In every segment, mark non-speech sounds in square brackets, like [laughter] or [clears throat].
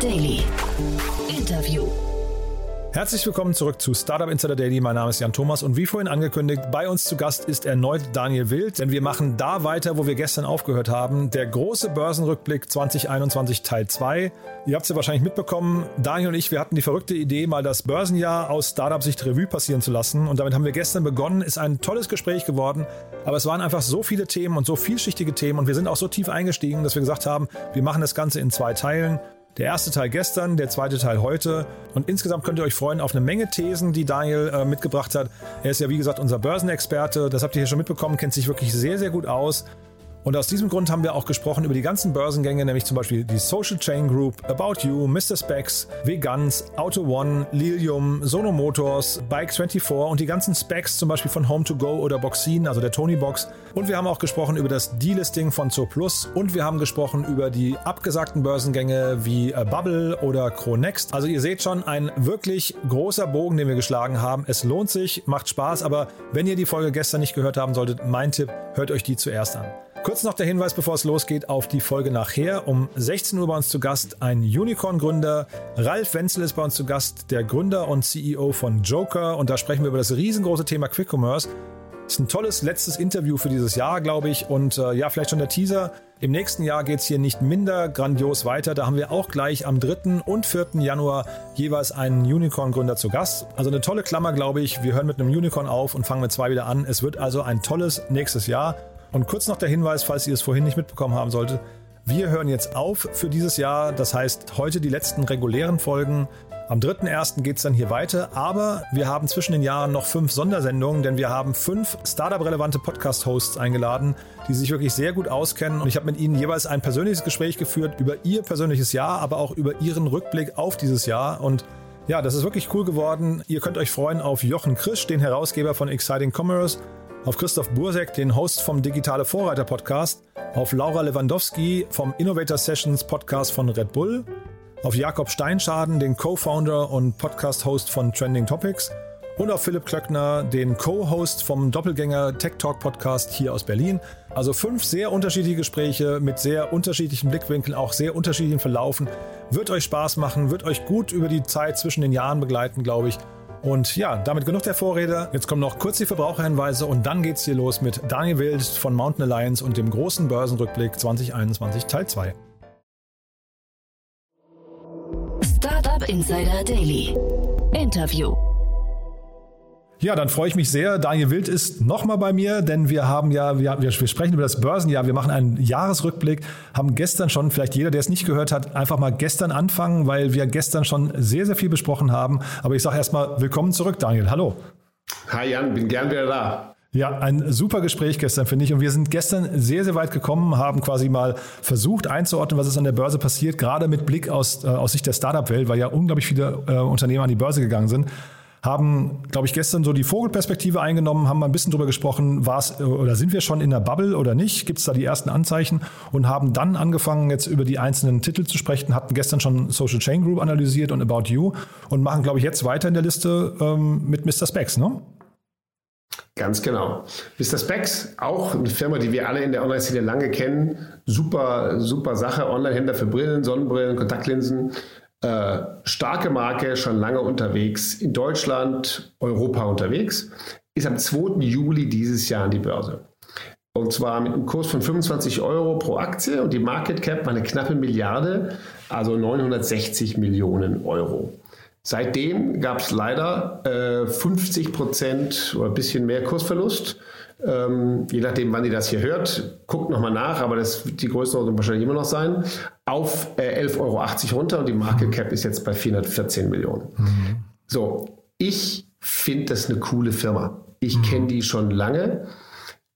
Daily. Interview. Herzlich willkommen zurück zu Startup Insider Daily. Mein Name ist Jan Thomas und wie vorhin angekündigt, bei uns zu Gast ist erneut Daniel Wild, denn wir machen da weiter, wo wir gestern aufgehört haben. Der große Börsenrückblick 2021 Teil 2. Ihr habt es ja wahrscheinlich mitbekommen. Daniel und ich, wir hatten die verrückte Idee, mal das Börsenjahr aus Startup-Sicht Revue passieren zu lassen. Und damit haben wir gestern begonnen. Ist ein tolles Gespräch geworden. Aber es waren einfach so viele Themen und so vielschichtige Themen. Und wir sind auch so tief eingestiegen, dass wir gesagt haben, wir machen das Ganze in zwei Teilen. Der erste Teil gestern, der zweite Teil heute. Und insgesamt könnt ihr euch freuen auf eine Menge Thesen, die Daniel äh, mitgebracht hat. Er ist ja, wie gesagt, unser Börsenexperte. Das habt ihr hier schon mitbekommen, kennt sich wirklich sehr, sehr gut aus. Und aus diesem Grund haben wir auch gesprochen über die ganzen Börsengänge, nämlich zum Beispiel die Social Chain Group, About You, Mr. Specs, Vegans, Auto One, Lilium, Sono Motors, Bike24 und die ganzen Specs zum Beispiel von Home2Go oder Boxin, also der Tony Box. Und wir haben auch gesprochen über das Delisting von Zooplus und wir haben gesprochen über die abgesagten Börsengänge wie äh, Bubble oder Cronext. Also ihr seht schon, ein wirklich großer Bogen, den wir geschlagen haben. Es lohnt sich, macht Spaß, aber wenn ihr die Folge gestern nicht gehört haben solltet, mein Tipp, hört euch die zuerst an. Kurz noch der Hinweis, bevor es losgeht, auf die Folge nachher. Um 16 Uhr bei uns zu Gast ein Unicorn-Gründer. Ralf Wenzel ist bei uns zu Gast, der Gründer und CEO von Joker. Und da sprechen wir über das riesengroße Thema Quick Commerce. Ist ein tolles letztes Interview für dieses Jahr, glaube ich. Und äh, ja, vielleicht schon der Teaser. Im nächsten Jahr geht es hier nicht minder grandios weiter. Da haben wir auch gleich am 3. und 4. Januar jeweils einen Unicorn-Gründer zu Gast. Also eine tolle Klammer, glaube ich. Wir hören mit einem Unicorn auf und fangen mit zwei wieder an. Es wird also ein tolles nächstes Jahr. Und kurz noch der Hinweis, falls ihr es vorhin nicht mitbekommen haben solltet, wir hören jetzt auf für dieses Jahr. Das heißt, heute die letzten regulären Folgen. Am 3.1. geht es dann hier weiter, aber wir haben zwischen den Jahren noch fünf Sondersendungen, denn wir haben fünf Startup-relevante Podcast-Hosts eingeladen, die sich wirklich sehr gut auskennen. Und ich habe mit ihnen jeweils ein persönliches Gespräch geführt über ihr persönliches Jahr, aber auch über ihren Rückblick auf dieses Jahr. Und ja, das ist wirklich cool geworden. Ihr könnt euch freuen auf Jochen Krisch, den Herausgeber von Exciting Commerce, auf Christoph Bursek, den Host vom Digitale Vorreiter Podcast, auf Laura Lewandowski vom Innovator Sessions Podcast von Red Bull, auf Jakob Steinschaden, den Co-Founder und Podcast-Host von Trending Topics und auf Philipp Klöckner, den Co-Host vom Doppelgänger Tech Talk Podcast hier aus Berlin. Also fünf sehr unterschiedliche Gespräche mit sehr unterschiedlichen Blickwinkeln, auch sehr unterschiedlichen Verlaufen. Wird euch Spaß machen, wird euch gut über die Zeit zwischen den Jahren begleiten, glaube ich. Und ja, damit genug der Vorrede. Jetzt kommen noch kurz die Verbraucherhinweise und dann geht's hier los mit Daniel Wild von Mountain Alliance und dem großen Börsenrückblick 2021 Teil 2. Startup Insider Daily. Interview. Ja, dann freue ich mich sehr. Daniel Wild ist nochmal bei mir, denn wir haben ja, wir, wir sprechen über das Börsenjahr, wir machen einen Jahresrückblick, haben gestern schon, vielleicht jeder, der es nicht gehört hat, einfach mal gestern anfangen, weil wir gestern schon sehr, sehr viel besprochen haben. Aber ich sage erstmal willkommen zurück, Daniel. Hallo. Hi Jan, bin gern wieder da. Ja, ein super Gespräch gestern, finde ich. Und wir sind gestern sehr, sehr weit gekommen, haben quasi mal versucht einzuordnen, was ist an der Börse passiert, gerade mit Blick aus, äh, aus Sicht der Startup-Welt, weil ja unglaublich viele äh, Unternehmer an die Börse gegangen sind haben, glaube ich, gestern so die Vogelperspektive eingenommen, haben mal ein bisschen drüber gesprochen, war es oder sind wir schon in der Bubble oder nicht? Gibt es da die ersten Anzeichen? Und haben dann angefangen, jetzt über die einzelnen Titel zu sprechen, hatten gestern schon Social Chain Group analysiert und About You und machen, glaube ich, jetzt weiter in der Liste ähm, mit Mr. Specs, ne? Ganz genau. Mr. Specs, auch eine Firma, die wir alle in der Online-Szene lange kennen. Super, super Sache. Online-Händler für Brillen, Sonnenbrillen, Kontaktlinsen. Äh, starke Marke, schon lange unterwegs, in Deutschland, Europa unterwegs, ist am 2. Juli dieses Jahr an die Börse. Und zwar mit einem Kurs von 25 Euro pro Aktie und die Market Cap war eine knappe Milliarde, also 960 Millionen Euro. Seitdem gab es leider äh, 50 Prozent oder ein bisschen mehr Kursverlust. Ähm, je nachdem, wann ihr das hier hört, guckt nochmal nach, aber das wird die Größenordnung wahrscheinlich immer noch sein, auf äh, 11,80 Euro runter und die Market Cap ist jetzt bei 414 Millionen. Mhm. So, ich finde das eine coole Firma. Ich mhm. kenne die schon lange.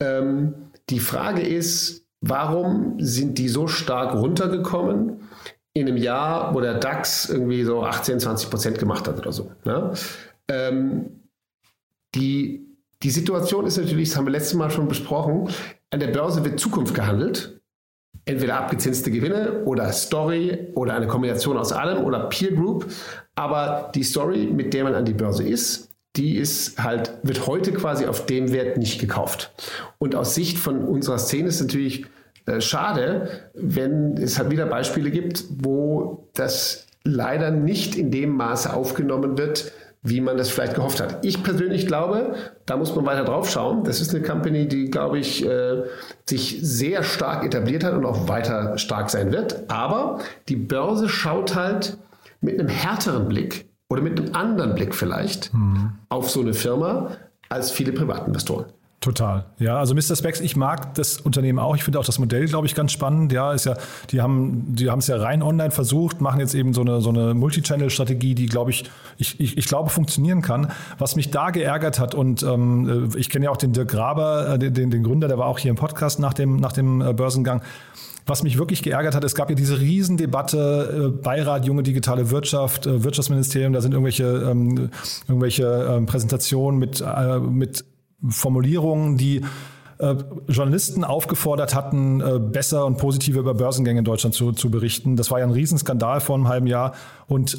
Ähm, die Frage ist, warum sind die so stark runtergekommen in einem Jahr, wo der DAX irgendwie so 18, 20 Prozent gemacht hat oder so? Ne? Ähm, die die Situation ist natürlich, das haben wir letztes Mal schon besprochen, an der Börse wird Zukunft gehandelt. Entweder abgezinste Gewinne oder Story oder eine Kombination aus allem oder Peer Group. Aber die Story, mit der man an die Börse ist, die ist halt, wird heute quasi auf dem Wert nicht gekauft. Und aus Sicht von unserer Szene ist natürlich äh, schade, wenn es halt wieder Beispiele gibt, wo das leider nicht in dem Maße aufgenommen wird, wie man das vielleicht gehofft hat. Ich persönlich glaube, da muss man weiter drauf schauen. Das ist eine Company, die, glaube ich, äh, sich sehr stark etabliert hat und auch weiter stark sein wird. Aber die Börse schaut halt mit einem härteren Blick oder mit einem anderen Blick vielleicht mhm. auf so eine Firma als viele Privatinvestoren. Total. Ja, also Mr. Specs, ich mag das Unternehmen auch. Ich finde auch das Modell, glaube ich, ganz spannend. Ja, ist ja, die haben, die haben es ja rein online versucht, machen jetzt eben so eine, so eine Multichannel-Strategie, die, glaube ich, ich, ich, ich glaube, funktionieren kann. Was mich da geärgert hat, und ähm, ich kenne ja auch den Dirk Graber, äh, den, den Gründer, der war auch hier im Podcast nach dem, nach dem äh, Börsengang. Was mich wirklich geärgert hat, es gab ja diese Riesendebatte, äh, Beirat Junge Digitale Wirtschaft, äh, Wirtschaftsministerium, da sind irgendwelche, ähm, irgendwelche ähm, Präsentationen mit, äh, mit Formulierungen, die äh, Journalisten aufgefordert hatten, äh, besser und positiver über Börsengänge in Deutschland zu, zu berichten. Das war ja ein Riesenskandal vor einem halben Jahr. Und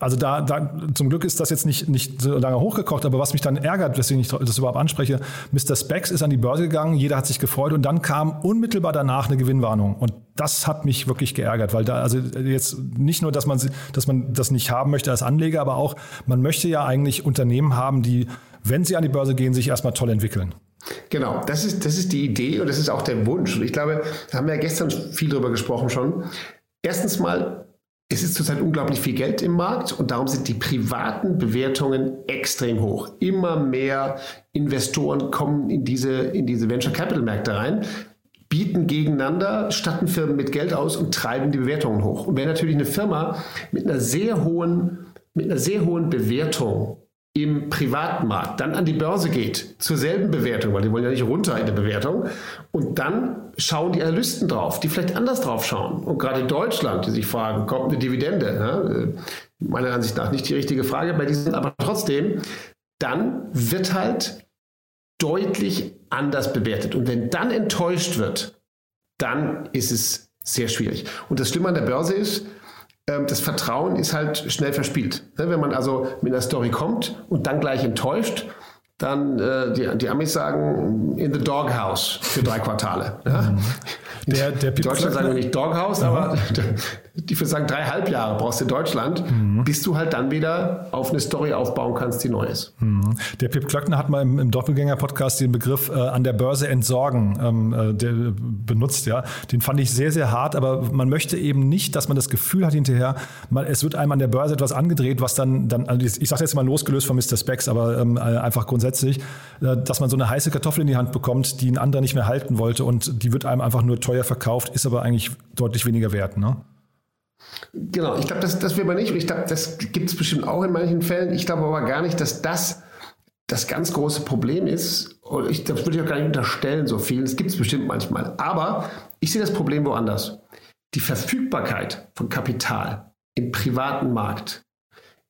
also da, da zum Glück ist das jetzt nicht, nicht so lange hochgekocht, aber was mich dann ärgert, weswegen ich das überhaupt anspreche, Mr. Specs ist an die Börse gegangen, jeder hat sich gefreut und dann kam unmittelbar danach eine Gewinnwarnung. Und das hat mich wirklich geärgert, weil da, also jetzt nicht nur, dass man, dass man das nicht haben möchte als Anleger, aber auch, man möchte ja eigentlich Unternehmen haben, die wenn sie an die Börse gehen, sich erstmal toll entwickeln. Genau, das ist, das ist die Idee und das ist auch der Wunsch. Und ich glaube, da haben wir ja gestern viel drüber gesprochen schon. Erstens mal, es ist zurzeit unglaublich viel Geld im Markt und darum sind die privaten Bewertungen extrem hoch. Immer mehr Investoren kommen in diese, in diese Venture Capital Märkte rein, bieten gegeneinander, statten Firmen mit Geld aus und treiben die Bewertungen hoch. Und wenn natürlich eine Firma mit einer sehr hohen, mit einer sehr hohen Bewertung im privaten Markt dann an die Börse geht, zur selben Bewertung, weil die wollen ja nicht runter in der Bewertung, und dann schauen die Analysten drauf, die vielleicht anders drauf schauen. Und gerade in Deutschland, die sich fragen, kommt eine Dividende? Ne? Meiner Ansicht nach nicht die richtige Frage bei diesen, aber trotzdem, dann wird halt deutlich anders bewertet. Und wenn dann enttäuscht wird, dann ist es sehr schwierig. Und das Schlimme an der Börse ist, das Vertrauen ist halt schnell verspielt. Ne, wenn man also mit einer Story kommt und dann gleich enttäuscht, dann äh, die, die Amis sagen in the doghouse für drei Quartale. Ja? Mhm. Der, der in Deutschland sagen wir nicht Doghouse, aber [laughs] die würde sagen, dreieinhalb Jahre brauchst du in Deutschland, mhm. bis du halt dann wieder auf eine Story aufbauen kannst, die neu ist. Mhm. Der Pip Klöckner hat mal im, im Doppelgänger-Podcast den Begriff äh, an der Börse entsorgen ähm, äh, der, benutzt. Ja, Den fand ich sehr, sehr hart, aber man möchte eben nicht, dass man das Gefühl hat hinterher, man, es wird einem an der Börse etwas angedreht, was dann, dann also ich sage jetzt mal losgelöst von Mr. Specs, aber ähm, äh, einfach grundsätzlich, äh, dass man so eine heiße Kartoffel in die Hand bekommt, die ein anderer nicht mehr halten wollte und die wird einem einfach nur teuer teuer verkauft, ist aber eigentlich deutlich weniger wert, ne? Genau, ich glaube, das, das will man nicht. Und ich glaube, das gibt es bestimmt auch in manchen Fällen. Ich glaube aber gar nicht, dass das das ganz große Problem ist. Und ich, das würde ich auch gar nicht unterstellen, so viel. Das gibt es bestimmt manchmal. Aber ich sehe das Problem woanders. Die Verfügbarkeit von Kapital im privaten Markt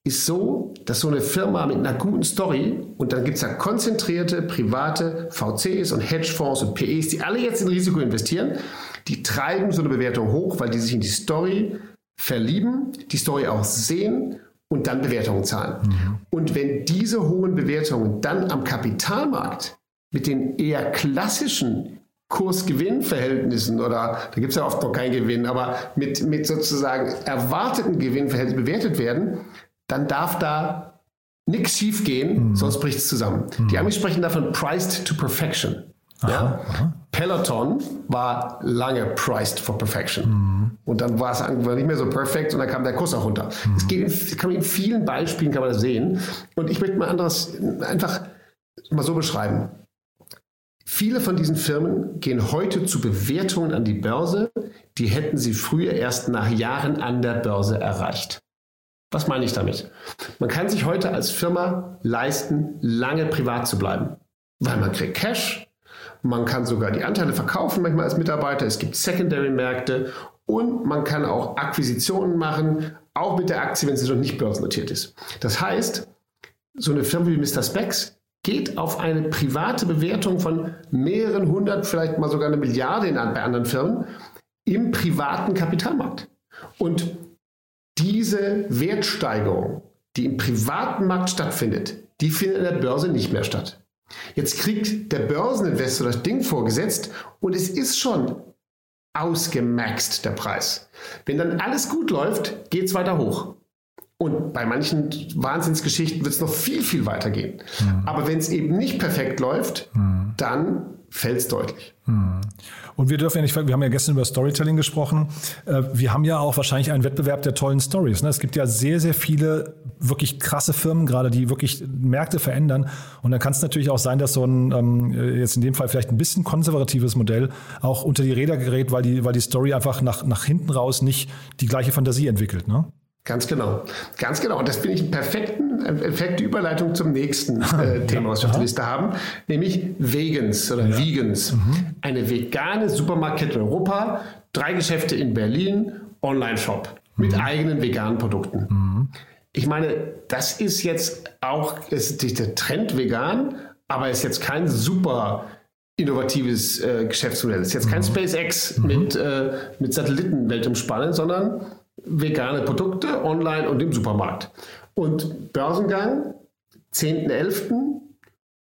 ist so, dass so eine Firma mit einer guten Story und dann gibt es ja konzentrierte private VCs und Hedgefonds und PEs, die alle jetzt in Risiko investieren, die treiben so eine Bewertung hoch, weil die sich in die Story verlieben, die Story auch sehen und dann Bewertungen zahlen. Mhm. Und wenn diese hohen Bewertungen dann am Kapitalmarkt mit den eher klassischen Kurs-Gewinn-Verhältnissen oder da gibt es ja oft noch keinen Gewinn, aber mit, mit sozusagen erwarteten Gewinnverhältnissen bewertet werden, dann darf da nichts schief gehen, mhm. sonst bricht es zusammen. Mhm. Die Amis sprechen davon priced to perfection. Aha, ja? aha. Peloton war lange priced for perfection. Mhm. Und dann war es nicht mehr so perfekt und dann kam der Kurs auch runter. Mhm. Das geht kann man in vielen Beispielen kann man das sehen. Und ich möchte mal anderes einfach mal so beschreiben. Viele von diesen Firmen gehen heute zu Bewertungen an die Börse, die hätten sie früher erst nach Jahren an der Börse erreicht. Was meine ich damit? Man kann sich heute als Firma leisten, lange privat zu bleiben, weil man kriegt Cash, man kann sogar die Anteile verkaufen manchmal als Mitarbeiter, es gibt Secondary-Märkte und man kann auch Akquisitionen machen, auch mit der Aktie, wenn sie noch nicht börsennotiert ist. Das heißt, so eine Firma wie Mr. Specs geht auf eine private Bewertung von mehreren hundert, vielleicht mal sogar eine Milliarde in, bei anderen Firmen im privaten Kapitalmarkt. Und diese Wertsteigerung, die im privaten Markt stattfindet, die findet in der Börse nicht mehr statt. Jetzt kriegt der Börseninvestor das Ding vorgesetzt und es ist schon ausgemaxt, der Preis. Wenn dann alles gut läuft, geht es weiter hoch. Und bei manchen Wahnsinnsgeschichten wird es noch viel, viel weiter gehen. Mhm. Aber wenn es eben nicht perfekt läuft, mhm. dann fällt es deutlich. Mhm. Und wir dürfen ja nicht, wir haben ja gestern über Storytelling gesprochen. Äh, wir haben ja auch wahrscheinlich einen Wettbewerb der tollen Stories. Ne? Es gibt ja sehr, sehr viele wirklich krasse Firmen gerade, die wirklich Märkte verändern. Und dann kann es natürlich auch sein, dass so ein, ähm, jetzt in dem Fall vielleicht ein bisschen konservatives Modell auch unter die Räder gerät, weil die, weil die Story einfach nach, nach hinten raus nicht die gleiche Fantasie entwickelt. Ne? Ganz genau. Ganz genau. Und das finde ich einen perfekten, perfekte Überleitung zum nächsten äh, [laughs] Thema, was wir auf der Liste haben, nämlich Vegans oder ja. Vegans. Mhm. Eine vegane Supermarktkette in Europa, drei Geschäfte in Berlin, Online-Shop mit mhm. eigenen veganen Produkten. Mhm. Ich meine, das ist jetzt auch, ist der Trend vegan, aber ist jetzt kein super innovatives äh, Geschäftsmodell. Es ist jetzt kein mhm. SpaceX mit, mhm. äh, mit Satellitenweltumspannen, sondern vegane Produkte online und im Supermarkt. Und Börsengang 10.11.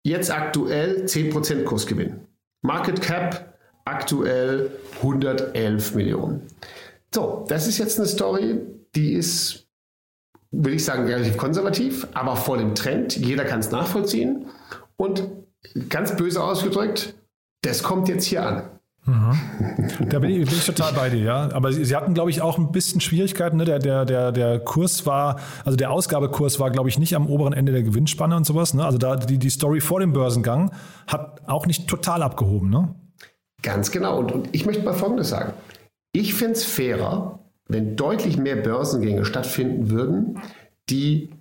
Jetzt aktuell 10% Kursgewinn. Market Cap aktuell 111 Millionen. So, das ist jetzt eine Story, die ist, will ich sagen, relativ konservativ, aber voll im Trend. Jeder kann es nachvollziehen. Und ganz böse ausgedrückt, das kommt jetzt hier an. Mhm. Da bin ich, bin ich, total bei dir, ja. Aber sie, sie hatten, glaube ich, auch ein bisschen Schwierigkeiten. Ne? Der, der, der, der Kurs war, also der Ausgabekurs war, glaube ich, nicht am oberen Ende der Gewinnspanne und sowas. Ne? Also da die, die Story vor dem Börsengang hat auch nicht total abgehoben, ne? Ganz genau. Und, und ich möchte mal Folgendes sagen. Ich finde es fairer, wenn deutlich mehr Börsengänge stattfinden würden, die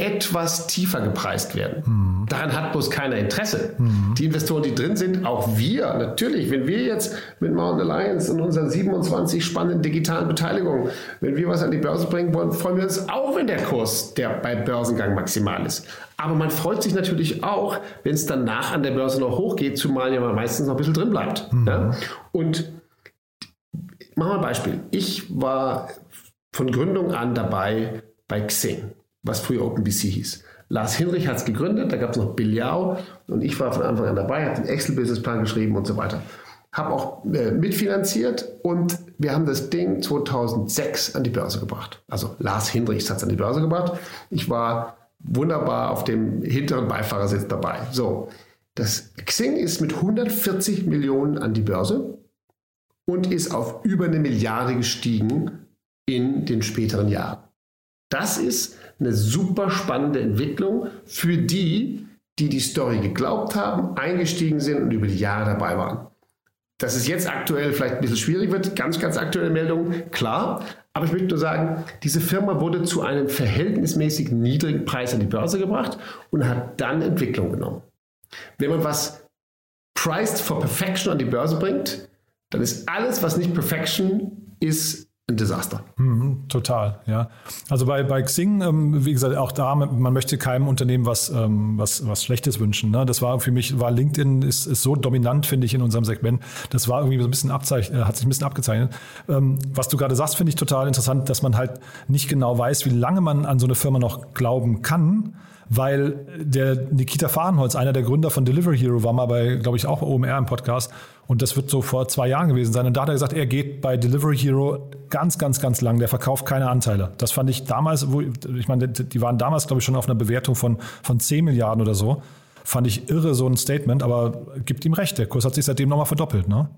etwas tiefer gepreist werden. Mhm. Daran hat bloß keiner Interesse. Mhm. Die Investoren, die drin sind, auch wir, natürlich, wenn wir jetzt mit Mountain Alliance und unseren 27 spannenden digitalen Beteiligungen, wenn wir was an die Börse bringen wollen, freuen wir uns auch, wenn der Kurs der bei Börsengang maximal ist. Aber man freut sich natürlich auch, wenn es danach an der Börse noch hochgeht, zumal ja man meistens noch ein bisschen drin bleibt. Mhm. Ja? Und machen wir ein Beispiel. Ich war von Gründung an dabei bei Xing was früher OpenBC hieß. Lars Hinrich hat es gegründet, da gab es noch Billiao und ich war von Anfang an dabei, habe den Excel-Businessplan geschrieben und so weiter. Habe auch äh, mitfinanziert und wir haben das Ding 2006 an die Börse gebracht. Also Lars Hinrichs hat es an die Börse gebracht. Ich war wunderbar auf dem hinteren Beifahrersitz dabei. So, das Xing ist mit 140 Millionen an die Börse und ist auf über eine Milliarde gestiegen in den späteren Jahren. Das ist eine super spannende Entwicklung für die, die die Story geglaubt haben, eingestiegen sind und über die Jahre dabei waren. Dass es jetzt aktuell vielleicht ein bisschen schwierig wird, ganz, ganz aktuelle Meldungen, klar. Aber ich möchte nur sagen, diese Firma wurde zu einem verhältnismäßig niedrigen Preis an die Börse gebracht und hat dann Entwicklung genommen. Wenn man was priced for perfection an die Börse bringt, dann ist alles, was nicht Perfection ist, ein Desaster. Mhm, total, ja. Also bei, bei Xing, ähm, wie gesagt, auch da, man möchte keinem Unternehmen was, ähm, was, was Schlechtes wünschen. Ne? Das war für mich, war LinkedIn ist, ist so dominant, finde ich, in unserem Segment. Das war irgendwie so ein bisschen abzeichnet, äh, hat sich ein bisschen abgezeichnet. Ähm, was du gerade sagst, finde ich total interessant, dass man halt nicht genau weiß, wie lange man an so eine Firma noch glauben kann weil der Nikita Fahrenholz, einer der Gründer von Delivery Hero, war mal bei, glaube ich, auch OMR im Podcast und das wird so vor zwei Jahren gewesen sein. Und da hat er gesagt, er geht bei Delivery Hero ganz, ganz, ganz lang. Der verkauft keine Anteile. Das fand ich damals, wo, ich meine, die waren damals, glaube ich, schon auf einer Bewertung von, von 10 Milliarden oder so. Fand ich irre, so ein Statement, aber gibt ihm recht. Der Kurs hat sich seitdem nochmal verdoppelt, ne?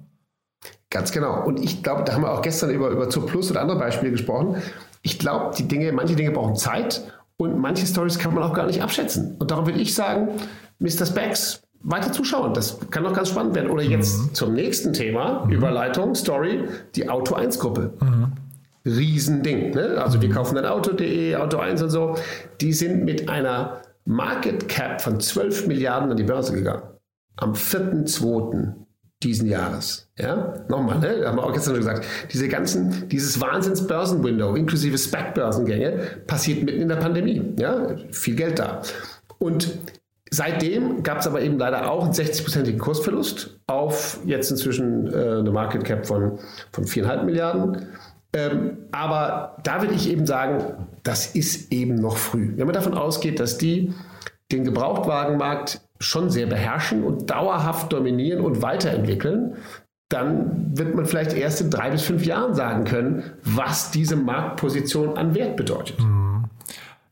Ganz genau. Und ich glaube, da haben wir auch gestern über, über Zur Plus und andere Beispiele gesprochen. Ich glaube, die Dinge, manche Dinge brauchen Zeit und manche Stories kann man auch gar nicht abschätzen. Und darum würde ich sagen, Mr. Specs, weiter zuschauen. Das kann doch ganz spannend werden. Oder jetzt mhm. zum nächsten Thema, mhm. Überleitung, Story, die Auto 1 Gruppe. Mhm. Riesending. Ne? Also wir mhm. kaufen dann Auto.de, Auto 1 und so. Die sind mit einer Market Cap von 12 Milliarden an die Börse gegangen. Am 4.2. diesen Jahres. Ja, nochmal, ne? haben wir auch gestern schon gesagt. Diese ganzen, dieses Wahnsinns-Börsenwindow inklusive SPAC-Börsengänge passiert mitten in der Pandemie. Ja, viel Geld da. Und Seitdem gab es aber eben leider auch einen 60-prozentigen Kursverlust auf jetzt inzwischen äh, eine Market Cap von, von 4,5 Milliarden. Ähm, aber da würde ich eben sagen, das ist eben noch früh. Wenn man davon ausgeht, dass die den Gebrauchtwagenmarkt schon sehr beherrschen und dauerhaft dominieren und weiterentwickeln, dann wird man vielleicht erst in drei bis fünf Jahren sagen können, was diese Marktposition an Wert bedeutet. Mhm.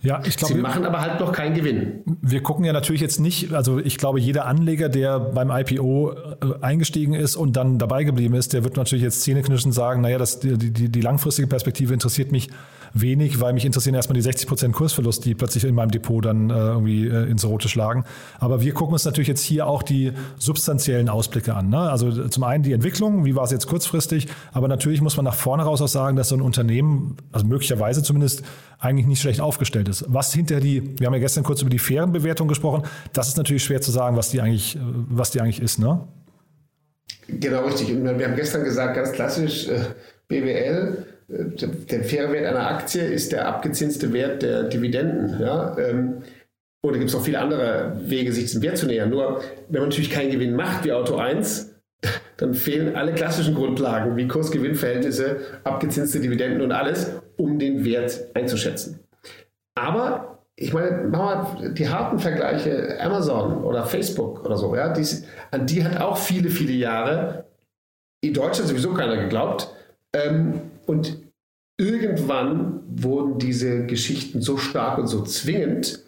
Ja, ich glaube. Sie machen aber halt noch keinen Gewinn. Wir gucken ja natürlich jetzt nicht, also ich glaube, jeder Anleger, der beim IPO äh, eingestiegen ist und dann dabei geblieben ist, der wird natürlich jetzt zähneknirschend sagen, naja, das, die, die, die langfristige Perspektive interessiert mich wenig, weil mich interessieren erstmal die 60 Prozent Kursverlust, die plötzlich in meinem Depot dann äh, irgendwie äh, ins Rote schlagen. Aber wir gucken uns natürlich jetzt hier auch die substanziellen Ausblicke an. Ne? Also zum einen die Entwicklung, wie war es jetzt kurzfristig, aber natürlich muss man nach vorne raus auch sagen, dass so ein Unternehmen, also möglicherweise zumindest, eigentlich nicht schlecht aufgestellt ist. Was hinter die, wir haben ja gestern kurz über die fairen Bewertungen gesprochen, das ist natürlich schwer zu sagen, was die eigentlich, äh, was die eigentlich ist, ne? Genau, richtig. Und wir haben gestern gesagt, ganz klassisch, äh, BWL, der faire Wert einer Aktie ist der abgezinste Wert der Dividenden. Ja? Ähm, oder gibt es noch viele andere Wege, sich diesem Wert zu nähern. Nur, wenn man natürlich keinen Gewinn macht wie Auto 1, dann fehlen alle klassischen Grundlagen wie Kurs-Gewinn-Verhältnisse, abgezinste Dividenden und alles, um den Wert einzuschätzen. Aber ich meine, machen wir die harten Vergleiche, Amazon oder Facebook oder so, ja, die, an die hat auch viele, viele Jahre in Deutschland sowieso keiner geglaubt. Ähm, und irgendwann wurden diese Geschichten so stark und so zwingend,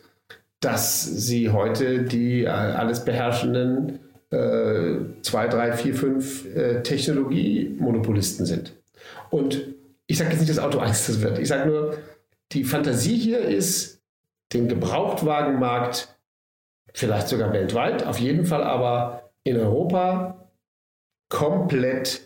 dass sie heute die äh, alles beherrschenden äh, zwei, drei, vier, fünf äh, Technologiemonopolisten sind. Und ich sage jetzt nicht, dass Auto 1 das wird. Ich sage nur, die Fantasie hier ist, den Gebrauchtwagenmarkt, vielleicht sogar weltweit, auf jeden Fall aber in Europa komplett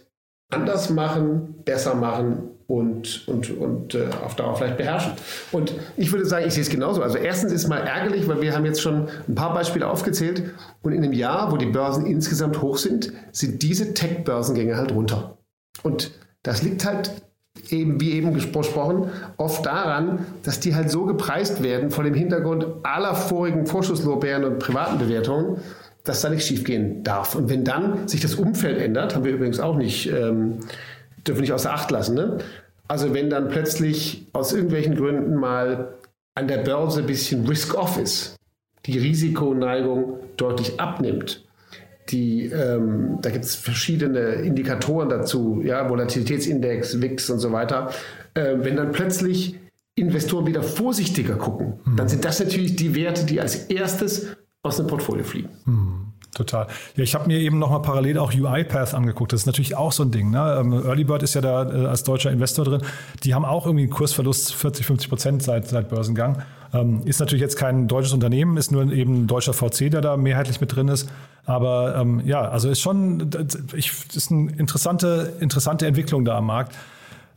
anders machen, besser machen und, und, und äh, auf Dauer vielleicht beherrschen. Und ich würde sagen, ich sehe es genauso. Also erstens ist mal ärgerlich, weil wir haben jetzt schon ein paar Beispiele aufgezählt und in einem Jahr, wo die Börsen insgesamt hoch sind, sind diese Tech-Börsengänge halt runter. Und das liegt halt eben, wie eben gesprochen, oft daran, dass die halt so gepreist werden vor dem Hintergrund aller vorigen Vorschusslorbeeren und privaten Bewertungen, dass da nichts schiefgehen darf. Und wenn dann sich das Umfeld ändert, haben wir übrigens auch nicht, ähm, dürfen nicht außer Acht lassen. Ne? Also wenn dann plötzlich aus irgendwelchen Gründen mal an der Börse ein bisschen Risk-Off ist, die Risikoneigung deutlich abnimmt, die, ähm, da gibt es verschiedene Indikatoren dazu, ja, Volatilitätsindex, WIX und so weiter. Äh, wenn dann plötzlich Investoren wieder vorsichtiger gucken, mhm. dann sind das natürlich die Werte, die als erstes aus dem Portfolio fliegen. Mhm. Total. Ja, ich habe mir eben noch mal parallel auch UiPath angeguckt. Das ist natürlich auch so ein Ding. Ne? Ähm, Earlybird ist ja da äh, als deutscher Investor drin. Die haben auch irgendwie einen Kursverlust 40, 50 Prozent seit, seit Börsengang. Ähm, ist natürlich jetzt kein deutsches Unternehmen, ist nur eben ein deutscher VC, der da mehrheitlich mit drin ist. Aber ähm, ja, also ist schon, ich, ist eine interessante, interessante Entwicklung da am Markt.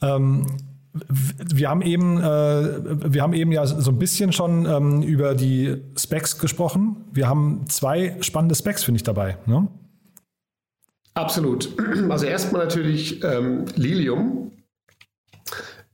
Ähm, wir haben eben, äh, wir haben eben ja so ein bisschen schon ähm, über die Specs gesprochen. Wir haben zwei spannende Specs, finde ich, dabei. Ne? Absolut. [clears throat] Also erstmal natürlich ähm, Lilium,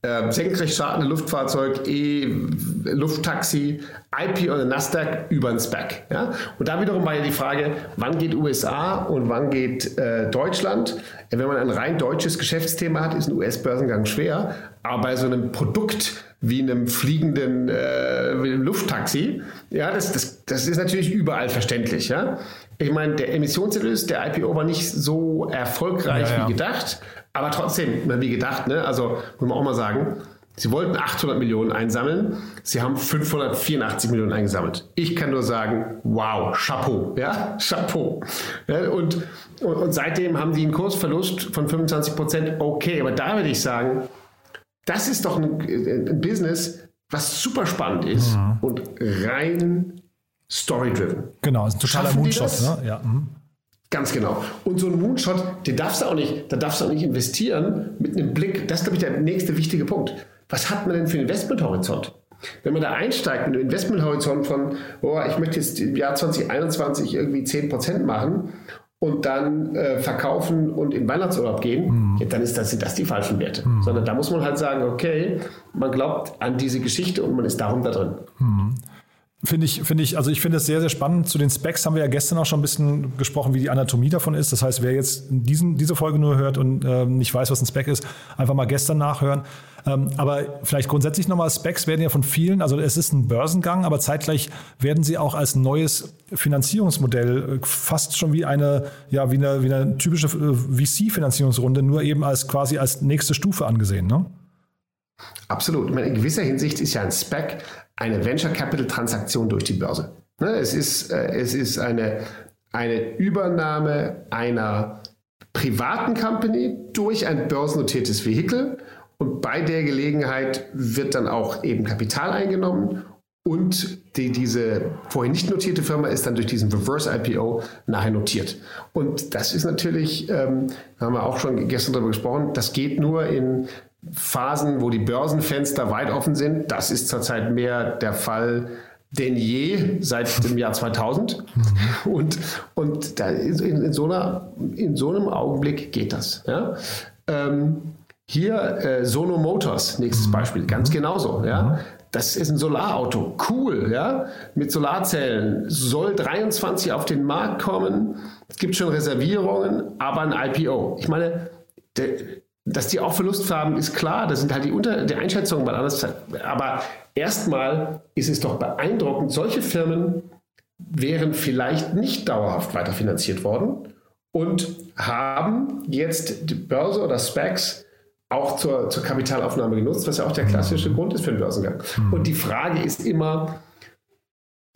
äh, senkrecht startende Luftfahrzeug, E-Lufttaxi, IP oder Nasdaq über den Spec. Ja? Und da wiederum war ja die Frage, wann geht USA und wann geht äh, Deutschland? Wenn man ein rein deutsches Geschäftsthema hat, ist ein US-Börsengang schwer. Aber bei so einem Produkt wie einem fliegenden äh, Lufttaxi, ja, das, das, das ist natürlich überall verständlich. Ja? Ich meine, der Emissionserlös, der IPO war nicht so erfolgreich ja, ja. wie gedacht. Aber trotzdem, wie gedacht, ne? also muss man auch mal sagen, Sie wollten 800 Millionen einsammeln, Sie haben 584 Millionen eingesammelt. Ich kann nur sagen, wow, Chapeau, ja, [laughs] Chapeau. Ja, und, und, und, seitdem haben die einen Kursverlust von 25 Prozent, okay, aber da würde ich sagen, das ist doch ein, ein Business, was super spannend ist mhm. und rein story-driven. Genau, ist ein totaler Moonshot. Ne? Ja. Mhm. Ganz genau. Und so ein Moonshot, den darfst du auch nicht, da darfst du auch nicht investieren mit einem Blick. Das ist, glaube ich, der nächste wichtige Punkt. Was hat man denn für einen Investmenthorizont? Wenn man da einsteigt mit einem Investmenthorizont von, oh, ich möchte jetzt im Jahr 2021 irgendwie 10% machen und dann äh, verkaufen und in Weihnachtsurlaub gehen, mhm. ja, dann ist das, sind das die falschen Werte. Mhm. Sondern da muss man halt sagen, okay, man glaubt an diese Geschichte und man ist darum da drin. Mhm. Finde ich, finde ich, also ich finde es sehr, sehr spannend. Zu den Specs haben wir ja gestern auch schon ein bisschen gesprochen, wie die Anatomie davon ist. Das heißt, wer jetzt diesen, diese Folge nur hört und äh, nicht weiß, was ein Spec ist, einfach mal gestern nachhören. Ähm, aber vielleicht grundsätzlich nochmal, Specs werden ja von vielen, also es ist ein Börsengang, aber zeitgleich werden sie auch als neues Finanzierungsmodell äh, fast schon wie eine, ja, wie eine, wie eine typische äh, VC-Finanzierungsrunde, nur eben als quasi als nächste Stufe angesehen, ne? Absolut. in gewisser Hinsicht ist ja ein Spec eine Venture Capital Transaktion durch die Börse. Ne, es ist, äh, es ist eine, eine Übernahme einer privaten Company durch ein börsennotiertes Vehikel und bei der Gelegenheit wird dann auch eben Kapital eingenommen und die, diese vorher nicht notierte Firma ist dann durch diesen Reverse IPO nachher notiert. Und das ist natürlich, ähm, haben wir auch schon gestern darüber gesprochen, das geht nur in Phasen, wo die Börsenfenster weit offen sind. Das ist zurzeit mehr der Fall denn je seit dem Jahr 2000. Mhm. Und, und da in, in, so einer, in so einem Augenblick geht das. Ja? Ähm, hier äh, Sono Motors, nächstes mhm. Beispiel, ganz genauso. Ja? Mhm. Das ist ein Solarauto, cool, ja, mit Solarzellen, soll 23 auf den Markt kommen. Es gibt schon Reservierungen, aber ein IPO. Ich meine, der, dass die auch Verlust haben, ist klar. Das sind halt die, Unter die Einschätzungen mal anders. Aber erstmal ist es doch beeindruckend, solche Firmen wären vielleicht nicht dauerhaft weiterfinanziert worden und haben jetzt die Börse oder Specs auch zur, zur Kapitalaufnahme genutzt, was ja auch der klassische Grund ist für den Börsengang. Mhm. Und die Frage ist immer,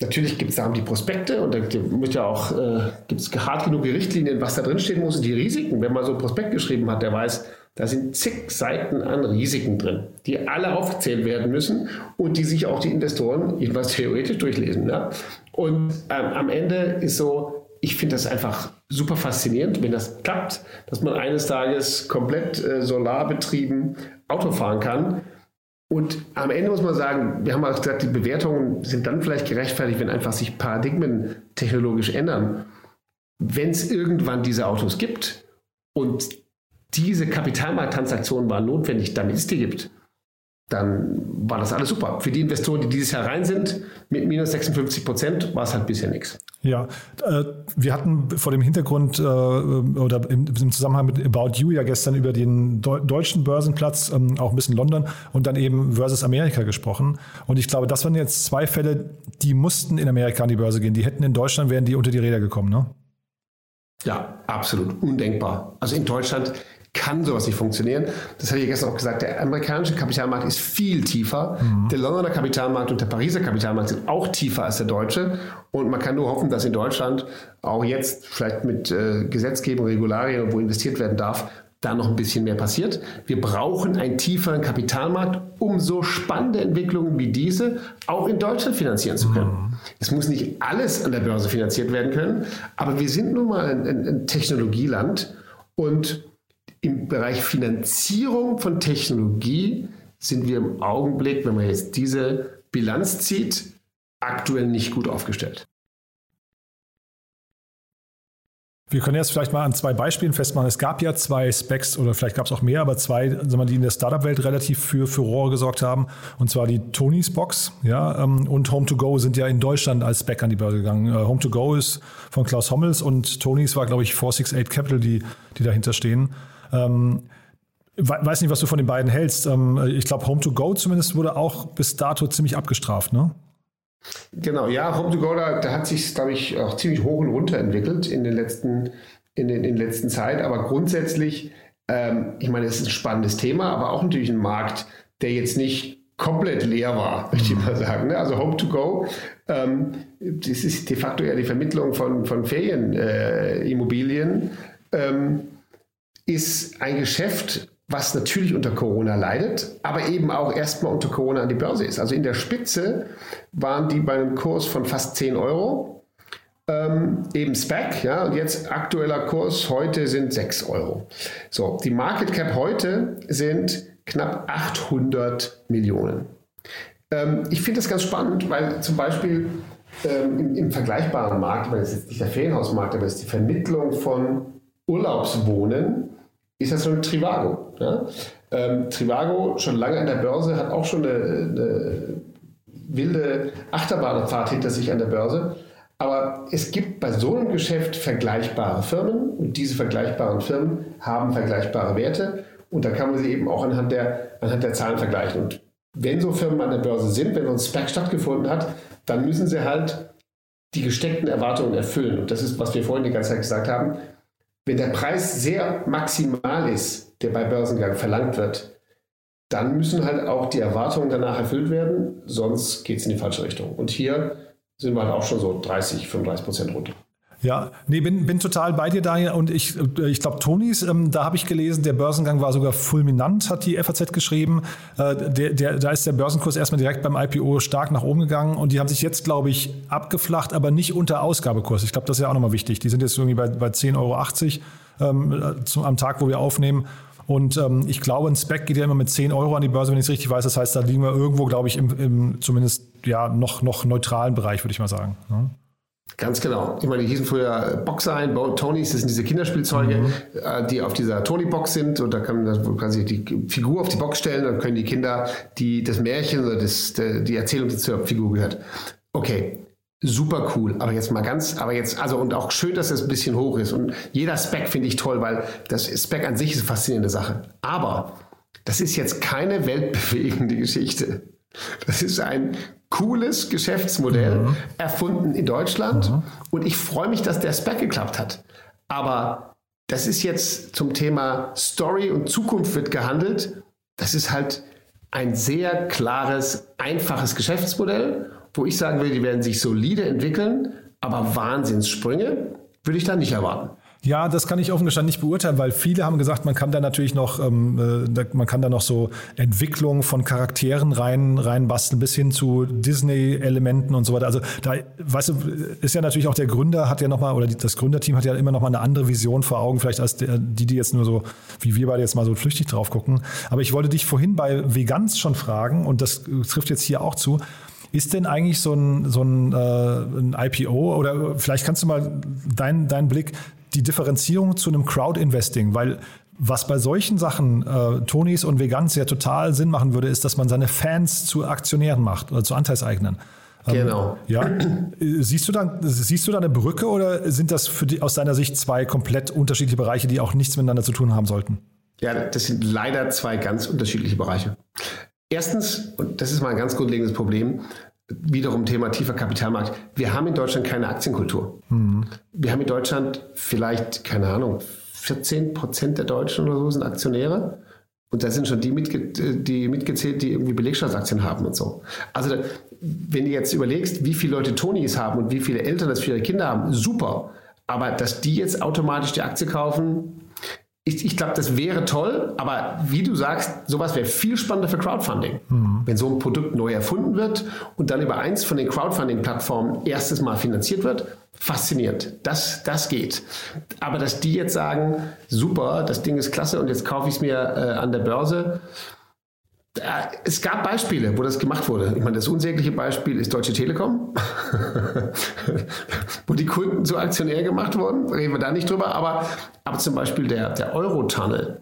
Natürlich gibt es da die Prospekte und da muss ja auch, äh, gibt es hart genug Richtlinien, was da drin stehen muss und die Risiken. Wenn man so ein Prospekt geschrieben hat, der weiß, da sind zig Seiten an Risiken drin, die alle aufgezählt werden müssen und die sich auch die Investoren jedenfalls theoretisch durchlesen. Ne? Und ähm, am Ende ist so, ich finde das einfach super faszinierend, wenn das klappt, dass man eines Tages komplett äh, solarbetrieben Auto fahren kann. Und am Ende muss man sagen, wir haben auch gesagt, die Bewertungen sind dann vielleicht gerechtfertigt, wenn einfach sich Paradigmen technologisch ändern. Wenn es irgendwann diese Autos gibt und diese Kapitalmarkttransaktion war notwendig, damit es die gibt, dann war das alles super. Für die Investoren, die dieses Jahr rein sind, mit minus 56 Prozent, war es halt bisher nichts. Ja, äh, wir hatten vor dem Hintergrund äh, oder im, im, Zusammenhang mit About You ja gestern über den Deu deutschen Börsenplatz, ähm, auch ein bisschen London und dann eben versus Amerika gesprochen. Und ich glaube, das waren jetzt zwei Fälle, die mussten in Amerika an die Börse gehen. Die hätten in Deutschland, wären die unter die Räder gekommen, ne? Ja, absolut undenkbar. Also in Deutschland kann sowas nicht funktionieren. Das habe ich gestern auch gesagt. Der amerikanische Kapitalmarkt ist viel tiefer. Mhm. Der Londoner Kapitalmarkt und der Pariser Kapitalmarkt sind auch tiefer als der deutsche. Und man kann nur hoffen, dass in Deutschland auch jetzt vielleicht mit äh, Gesetzgebung, Regularien, wo investiert werden darf, da noch ein bisschen mehr passiert. Wir brauchen einen tieferen Kapitalmarkt, um so spannende Entwicklungen wie diese auch in Deutschland finanzieren zu können. Mhm. Es muss nicht alles an der Börse finanziert werden können, aber wir sind nun mal ein, ein, ein Technologieland und im Bereich Finanzierung von Technologie sind wir im Augenblick, wenn man jetzt diese Bilanz zieht, aktuell nicht gut aufgestellt. Wir können jetzt vielleicht mal an zwei Beispielen festmachen. Es gab ja zwei Specs oder vielleicht gab es auch mehr, aber zwei, die in der Startup-Welt relativ für Furore gesorgt haben. Und zwar die Tonys Box ja, ähm, und Home2Go sind ja in Deutschland als Spec an die Börse gegangen. Äh, Home2Go ist von Klaus Hommels und Tonys war, glaube ich, 468 Capital, die, die dahinter stehen. Ähm, weiß nicht, was du von den beiden hältst. Ähm, ich glaube, Home to Go zumindest wurde auch bis dato ziemlich abgestraft, ne? Genau, ja, Home to Go, da, da hat sich, glaube ich, auch ziemlich hoch und runter entwickelt in den letzten, in den, in letzten Zeit. Aber grundsätzlich, ähm, ich meine, es ist ein spannendes Thema, aber auch natürlich ein Markt, der jetzt nicht komplett leer war, [laughs] möchte ich mal sagen. Ne? Also Home to Go, ähm, das ist de facto ja die Vermittlung von, von Ferienimmobilien. Äh, ähm, ist ein Geschäft, was natürlich unter Corona leidet, aber eben auch erstmal unter Corona an die Börse ist. Also in der Spitze waren die bei einem Kurs von fast 10 Euro, ähm, eben SPAC, ja, und jetzt aktueller Kurs heute sind 6 Euro. So, die Market Cap heute sind knapp 800 Millionen. Ähm, ich finde das ganz spannend, weil zum Beispiel ähm, im, im, vergleichbaren Markt, weil es jetzt nicht der Ferienhausmarkt, aber es ist die Vermittlung von Urlaubswohnen, ist das schon Trivago. Ja? Ähm, Trivago, schon lange an der Börse, hat auch schon eine, eine wilde Achterbahnfahrt hinter sich an der Börse. Aber es gibt bei so einem Geschäft vergleichbare Firmen und diese vergleichbaren Firmen haben vergleichbare Werte und da kann man sie eben auch anhand der, anhand der Zahlen vergleichen. Und wenn so Firmen an der Börse sind, wenn so ein SPAC stattgefunden hat, dann müssen sie halt die gesteckten Erwartungen erfüllen. Und das ist, was wir vorhin die ganze Zeit gesagt haben. Wenn der Preis sehr maximal ist, der bei Börsengang verlangt wird, dann müssen halt auch die Erwartungen danach erfüllt werden, sonst geht es in die falsche Richtung. Und hier sind wir halt auch schon so 30, 35 Prozent runter. Ja, nee, bin, bin total bei dir, Daniel. Und ich, äh, ich glaube, Tonis, ähm, da habe ich gelesen, der Börsengang war sogar fulminant, hat die FAZ geschrieben. Äh, der, der, da ist der Börsenkurs erstmal direkt beim IPO stark nach oben gegangen und die haben sich jetzt, glaube ich, abgeflacht, aber nicht unter Ausgabekurs. Ich glaube, das ist ja auch nochmal wichtig. Die sind jetzt irgendwie bei, bei 10,80 Euro ähm, zum, am Tag, wo wir aufnehmen. Und ähm, ich glaube, ein Spec geht ja immer mit 10 Euro an die Börse, wenn ich es richtig weiß. Das heißt, da liegen wir irgendwo, glaube ich, im, im zumindest ja noch, noch neutralen Bereich, würde ich mal sagen. Ne? Ganz genau. Ich meine, die hießen früher Boxein, Tonys, das sind diese Kinderspielzeuge, mhm. Äh, die auf dieser Tony-Box sind und da kann man quasi die Figur auf die Box stellen, dann können die Kinder die, das Märchen oder das, die Erzählung, die zur Figur gehört. Okay, super cool. Aber jetzt mal ganz, aber jetzt, also und auch schön, dass es ein bisschen hoch ist. Und jeder Spec finde ich toll, weil das Spec an sich ist eine faszinierende Sache. Aber das ist jetzt keine weltbewegende [laughs] Geschichte. Das ist ein cooles Geschäftsmodell, mhm. erfunden in Deutschland. Mhm. Und ich freue mich, dass der Spec geklappt hat. Aber das ist jetzt zum Thema Story und Zukunft wird gehandelt. Das ist halt ein sehr klares, einfaches Geschäftsmodell wo ich sagen würde, die werden sich solide entwickeln, aber Wahnsinnssprünge würde ich da nicht erwarten. Ja, das kann ich offen gestanden nicht beurteilen, weil viele haben gesagt, man kann da natürlich noch, ähm, äh, man kann da noch so Entwicklung von Charakteren rein, reinbasteln bis hin zu Disney-Elementen und so weiter. Also da, weißt du, ist ja natürlich auch der Gründer hat ja nochmal, oder das Gründerteam hat ja immer nochmal eine andere Vision vor Augen, vielleicht als der, die, die jetzt nur so, wie wir beide jetzt mal so flüchtig drauf gucken. Aber ich wollte dich vorhin bei Veganz schon fragen, und das trifft jetzt hier auch zu, ist denn eigentlich so ein, so ein, äh, ein IPO oder vielleicht kannst du mal deinen dein Blick, die Differenzierung zu einem Crowd-Investing, weil was bei solchen Sachen äh, Tonis und Vegans ja total Sinn machen würde, ist, dass man seine Fans zu Aktionären macht oder zu Anteilseignern. Ähm, genau. Ja. Siehst du, da, siehst du da eine Brücke oder sind das für die, aus deiner Sicht zwei komplett unterschiedliche Bereiche, die auch nichts miteinander zu tun haben sollten? Ja, das sind leider zwei ganz unterschiedliche Bereiche. Erstens, und das ist mal ein ganz grundlegendes Problem, wiederum Thema tiefer Kapitalmarkt. Wir haben in Deutschland keine Aktienkultur. Mhm. Wir haben in Deutschland vielleicht, keine Ahnung, 14 Prozent der Deutschen oder so sind Aktionäre. Und da sind schon die, mitge die mitgezählt, die irgendwie Belegschaftsaktien haben und so. Also wenn du jetzt überlegst, wie viele Leute Tonis haben und wie viele Eltern das für ihre Kinder haben, super. Aber dass die jetzt automatisch die Aktie kaufen, ich, ich glaube, das wäre toll, aber wie du sagst, sowas wäre viel spannender für Crowdfunding. Mhm. Wenn so ein Produkt neu erfunden wird und dann über eins von den Crowdfunding-Plattformen erstes Mal finanziert wird, faszinierend. Das, das geht. Aber dass die jetzt sagen, super, das Ding ist klasse und jetzt kaufe ich es mir äh, an der Börse, es gab Beispiele, wo das gemacht wurde. Ich meine, das unsägliche Beispiel ist Deutsche Telekom, [laughs] wo die Kunden zu Aktionär gemacht wurden. Reden wir da nicht drüber. Aber, aber zum Beispiel der, der Euro-Tunnel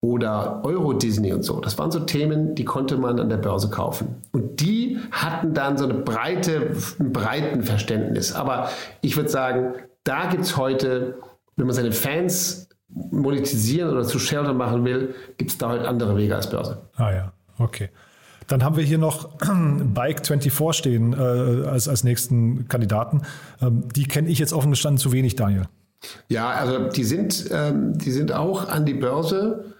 oder Euro-Disney und so, das waren so Themen, die konnte man an der Börse kaufen. Und die hatten dann so eine breite, ein breiten Verständnis. Aber ich würde sagen, da gibt es heute, wenn man seine Fans monetisieren oder zu Shareholder machen will, gibt es da heute andere Wege als Börse. Ah ja. Okay. Dann haben wir hier noch [clears throat] Bike 24 stehen äh, als, als nächsten Kandidaten. Ähm, die kenne ich jetzt offen gestanden zu wenig, Daniel. Ja, also die sind, ähm, die sind auch an die Börse.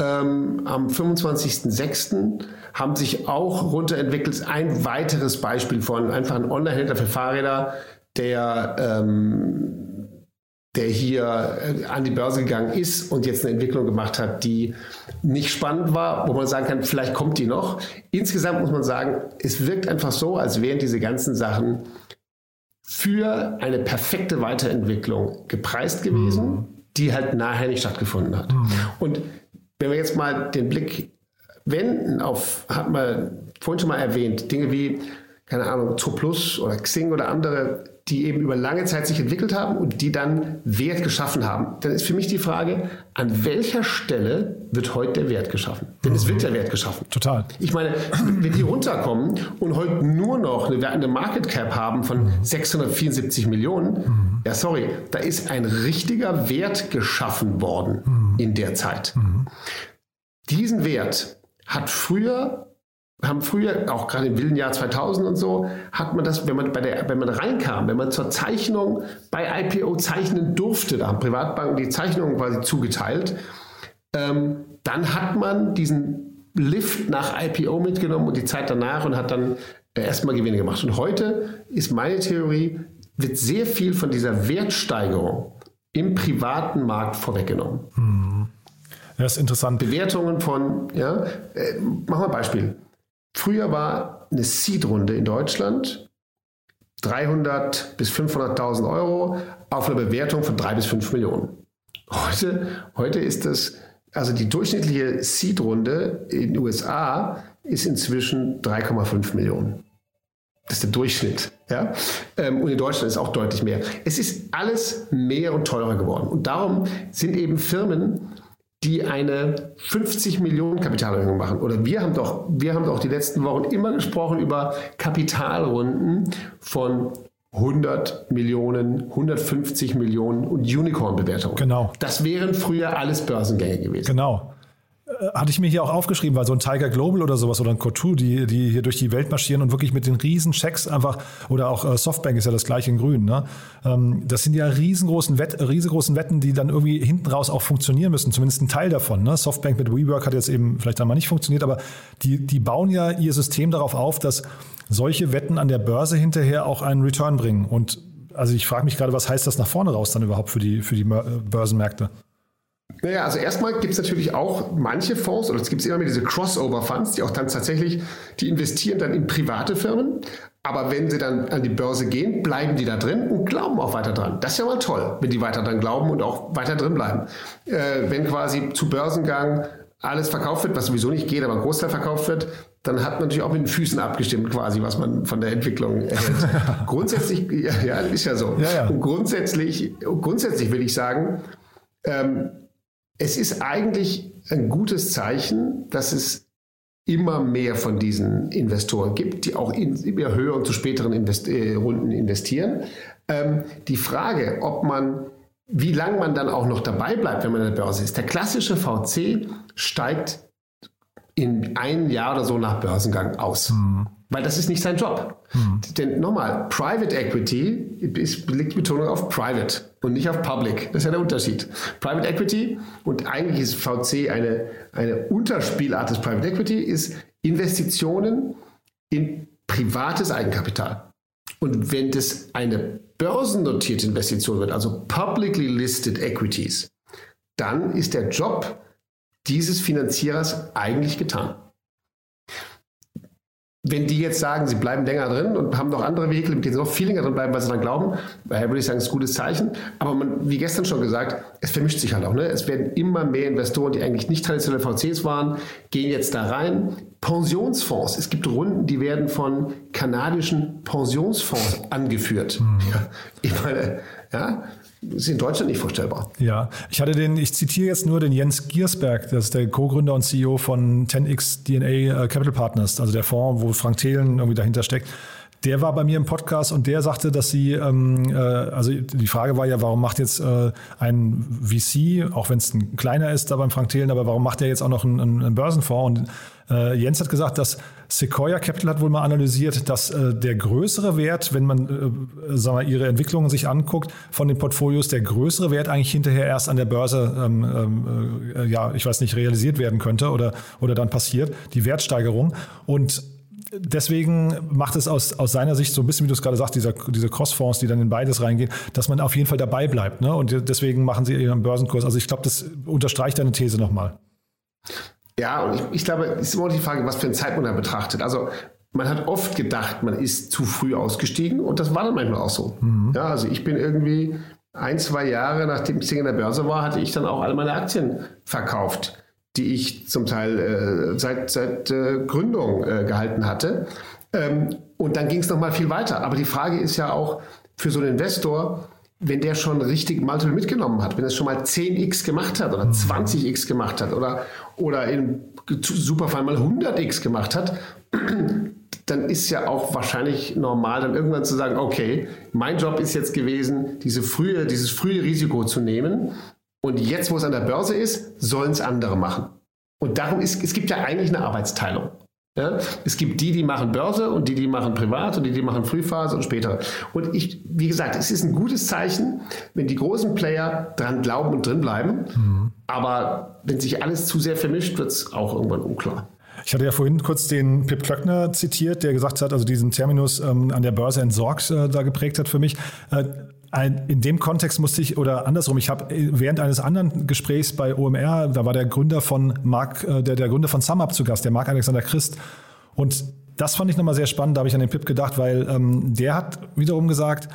Ähm, am 25.06. haben sich auch runterentwickelt. Ein weiteres Beispiel von einfach ein Online-Händler für Fahrräder, der ähm, der hier äh, an die Börse gegangen ist und jetzt eine Entwicklung gemacht hat, die nicht spannend war, wo man sagen kann, vielleicht kommt die noch. Insgesamt muss man sagen, es wirkt einfach so, als wären diese ganzen Sachen für eine perfekte Weiterentwicklung gepreist gewesen, mhm. die halt nachher nicht stattgefunden hat. Mhm. Und wenn wir jetzt mal den Blick wenden auf, hat man vorhin schon mal erwähnt, Dinge wie, keine Ahnung, Zooplus oder Xing oder andere die eben über lange Zeit sich entwickelt haben und die dann Wert geschaffen haben. Dann ist für mich die Frage, an welcher Stelle wird heute der Wert geschaffen? Denn es wird der Wert geschaffen. Total. Ich meine, wenn die runterkommen und heute nur noch eine, eine Market Cap haben von 674 Millionen, ja sorry, da ist ein richtiger Wert geschaffen worden in der Zeit. Diesen Wert hat früher haben früher, auch gerade im wilden Jahr 2000 und so, hat man das, wenn man, bei der, wenn man reinkam, wenn man zur Zeichnung bei IPO zeichnen durfte, da haben Privatbanken die Zeichnungen quasi zugeteilt, ähm, dann hat man diesen Lift nach IPO mitgenommen und die Zeit danach und hat dann äh, erstmal Gewinne gemacht. Und heute ist meine Theorie, wird sehr viel von dieser Wertsteigerung im privaten Markt vorweggenommen. Mhm. Das ist interessant. Bewertungen von, ja, äh, machen wir ein Beispiel. Früher war eine Seed-Runde in Deutschland 300 bis 500.000 Euro auf eine Bewertung von 3 bis 5 Millionen. Heute, heute ist das, also die durchschnittliche Seed-Runde in den USA ist inzwischen 3,5 Millionen. Das ist der Durchschnitt. Ja? Ähm, und in Deutschland ist auch deutlich mehr. Es ist alles mehr und teurer geworden. Und darum sind eben Firmen die eine 50 Millionen Kapitalerhöhung machen. Oder wir haben doch, wir haben doch die letzten Wochen immer gesprochen über Kapitalrunden von 100 Millionen, 150 Millionen und Unicorn-Bewertungen. Genau. Das wären früher alles Börsengänge gewesen. Genau. Äh, hatte ich mir hier auch aufgeschrieben, weil so ein Tiger Global oder sowas oder ein Cotu, die, die hier durch die Welt marschieren und wirklich mit den riesen Checks einfach, oder auch äh, Softbank ist ja das gleiche in Grün, ne? Ähm, das sind ja riesengroßen, Wett, riesengroßen Wetten, die dann irgendwie hinten raus auch funktionieren müssen, zumindest ein Teil davon. Ne? Softbank mit WeWork hat jetzt eben vielleicht einmal nicht funktioniert, aber die, die bauen ja ihr System darauf auf, dass solche Wetten an der Börse hinterher auch einen Return bringen. Und also ich frage mich gerade, was heißt das nach vorne raus dann überhaupt für die, für die Börsenmärkte? Naja, also erstmal gibt es natürlich auch manche Fonds, oder es gibt immer mehr diese Crossover-Funds, die auch dann tatsächlich, die investieren dann in private Firmen, aber wenn sie dann an die Börse gehen, bleiben die da drin und glauben auch weiter dran. Das ist ja mal toll, wenn die weiter dran glauben und auch weiter drin bleiben. Äh, wenn quasi zu Börsengang alles verkauft wird, was sowieso nicht geht, aber ein Großteil verkauft wird, dann hat man natürlich auch mit den Füßen abgestimmt, quasi, was man von der Entwicklung erhält. [laughs] grundsätzlich, ja, ja, ist ja so. Ja, ja. Und grundsätzlich, grundsätzlich will ich sagen, ähm, es ist eigentlich ein gutes Zeichen, dass es immer mehr von diesen Investoren gibt, die auch in immer höher und zu späteren Invest äh, Runden investieren. Ähm, die Frage, ob man, wie lange man dann auch noch dabei bleibt, wenn man an der Börse ist. Der klassische VC steigt in einem Jahr oder so nach Börsengang aus. Mhm. Weil das ist nicht sein Job. Mhm. Denn nochmal, Private Equity ist, liegt Betonung auf Private und nicht auf Public. Das ist ja der Unterschied. Private Equity und eigentlich ist VC eine, eine Unterspielart des Private Equity, ist Investitionen in privates Eigenkapital. Und wenn das eine börsennotierte Investition wird, also publicly listed equities, dann ist der Job dieses Finanzierers eigentlich getan. Wenn die jetzt sagen, sie bleiben länger drin und haben noch andere Vehikel, mit denen sie noch viel länger drin bleiben, weil sie dann glauben, daher würde ich sagen, ist ein gutes Zeichen. Aber man, wie gestern schon gesagt, es vermischt sich halt auch. Ne? Es werden immer mehr Investoren, die eigentlich nicht traditionelle VCs waren, gehen jetzt da rein. Pensionsfonds. Es gibt Runden, die werden von kanadischen Pensionsfonds angeführt. Mhm. Ja, ich meine, ja, ist in Deutschland nicht vorstellbar. Ja, ich hatte den, ich zitiere jetzt nur den Jens Giersberg, das ist der Co-Gründer und CEO von 10x DNA äh, Capital Partners, also der Fonds, wo Frank Thelen irgendwie dahinter steckt. Der war bei mir im Podcast und der sagte, dass sie, ähm, äh, also die Frage war ja, warum macht jetzt äh, ein VC, auch wenn es ein kleiner ist da beim Frank Thelen, aber warum macht er jetzt auch noch einen, einen Börsenfonds? Und äh, Jens hat gesagt, dass Sequoia Capital hat wohl mal analysiert, dass äh, der größere Wert, wenn man äh, sagen wir, ihre Entwicklungen sich anguckt von den Portfolios, der größere Wert eigentlich hinterher erst an der Börse, ähm, ähm äh, ja, ich weiß nicht, realisiert werden könnte oder, oder dann passiert, die Wertsteigerung. Und deswegen macht es aus, aus seiner Sicht so ein bisschen, wie du es gerade sagst, dieser, diese Crossfonds, die dann in beides reingehen, dass man auf jeden Fall dabei bleibt. Ne? Und deswegen machen sie ihren Börsenkurs. Also ich glaube, das unterstreicht deine These nochmal. Ja, und ich, ich glaube, es ist immer die Frage, was für einen Zeitpunkt er betrachtet. Also man hat oft gedacht, man ist zu früh ausgestiegen und das war dann manchmal auch so. Mhm. Ja, also ich bin irgendwie ein, zwei Jahre nachdem ich in der Börse war, hatte ich dann auch alle meine Aktien verkauft die ich zum Teil äh, seit, seit äh, Gründung äh, gehalten hatte. Ähm, und dann ging es nochmal viel weiter. Aber die Frage ist ja auch, für so einen Investor, wenn der schon richtig Multiple mitgenommen hat, wenn er schon mal 10x gemacht hat oder 20x gemacht hat oder, oder in Superfall mal 100x gemacht hat, [clears throat] dann ist ja auch wahrscheinlich normal, dann irgendwann zu sagen, okay, mein Job ist jetzt gewesen, diese frühe, dieses frühe Risiko zu nehmen und jetzt, wo es an der Börse ist, sollen es andere machen. Und darum ist, es gibt ja eigentlich eine Arbeitsteilung. Ja, es gibt die, die machen Börse und die, die machen Privat und die, die machen Frühphase und später. Und ich, wie gesagt, es ist ein gutes Zeichen, wenn die großen Player dran glauben und drin bleiben. Mhm. Aber wenn sich alles zu sehr vermischt, wird es auch irgendwann unklar. Ich hatte ja vorhin kurz den Pip Klöckner zitiert, der gesagt hat, also diesen Terminus ähm, an der Börse entsorgt äh, da geprägt hat für mich. Äh, in dem Kontext musste ich, oder andersrum, ich habe äh, während eines anderen Gesprächs bei OMR, da war der Gründer von Mark, äh, der, der Gründer von SumUp zu Gast, der Marc Alexander Christ. Und das fand ich nochmal sehr spannend, da habe ich an den Pip gedacht, weil ähm, der hat wiederum gesagt,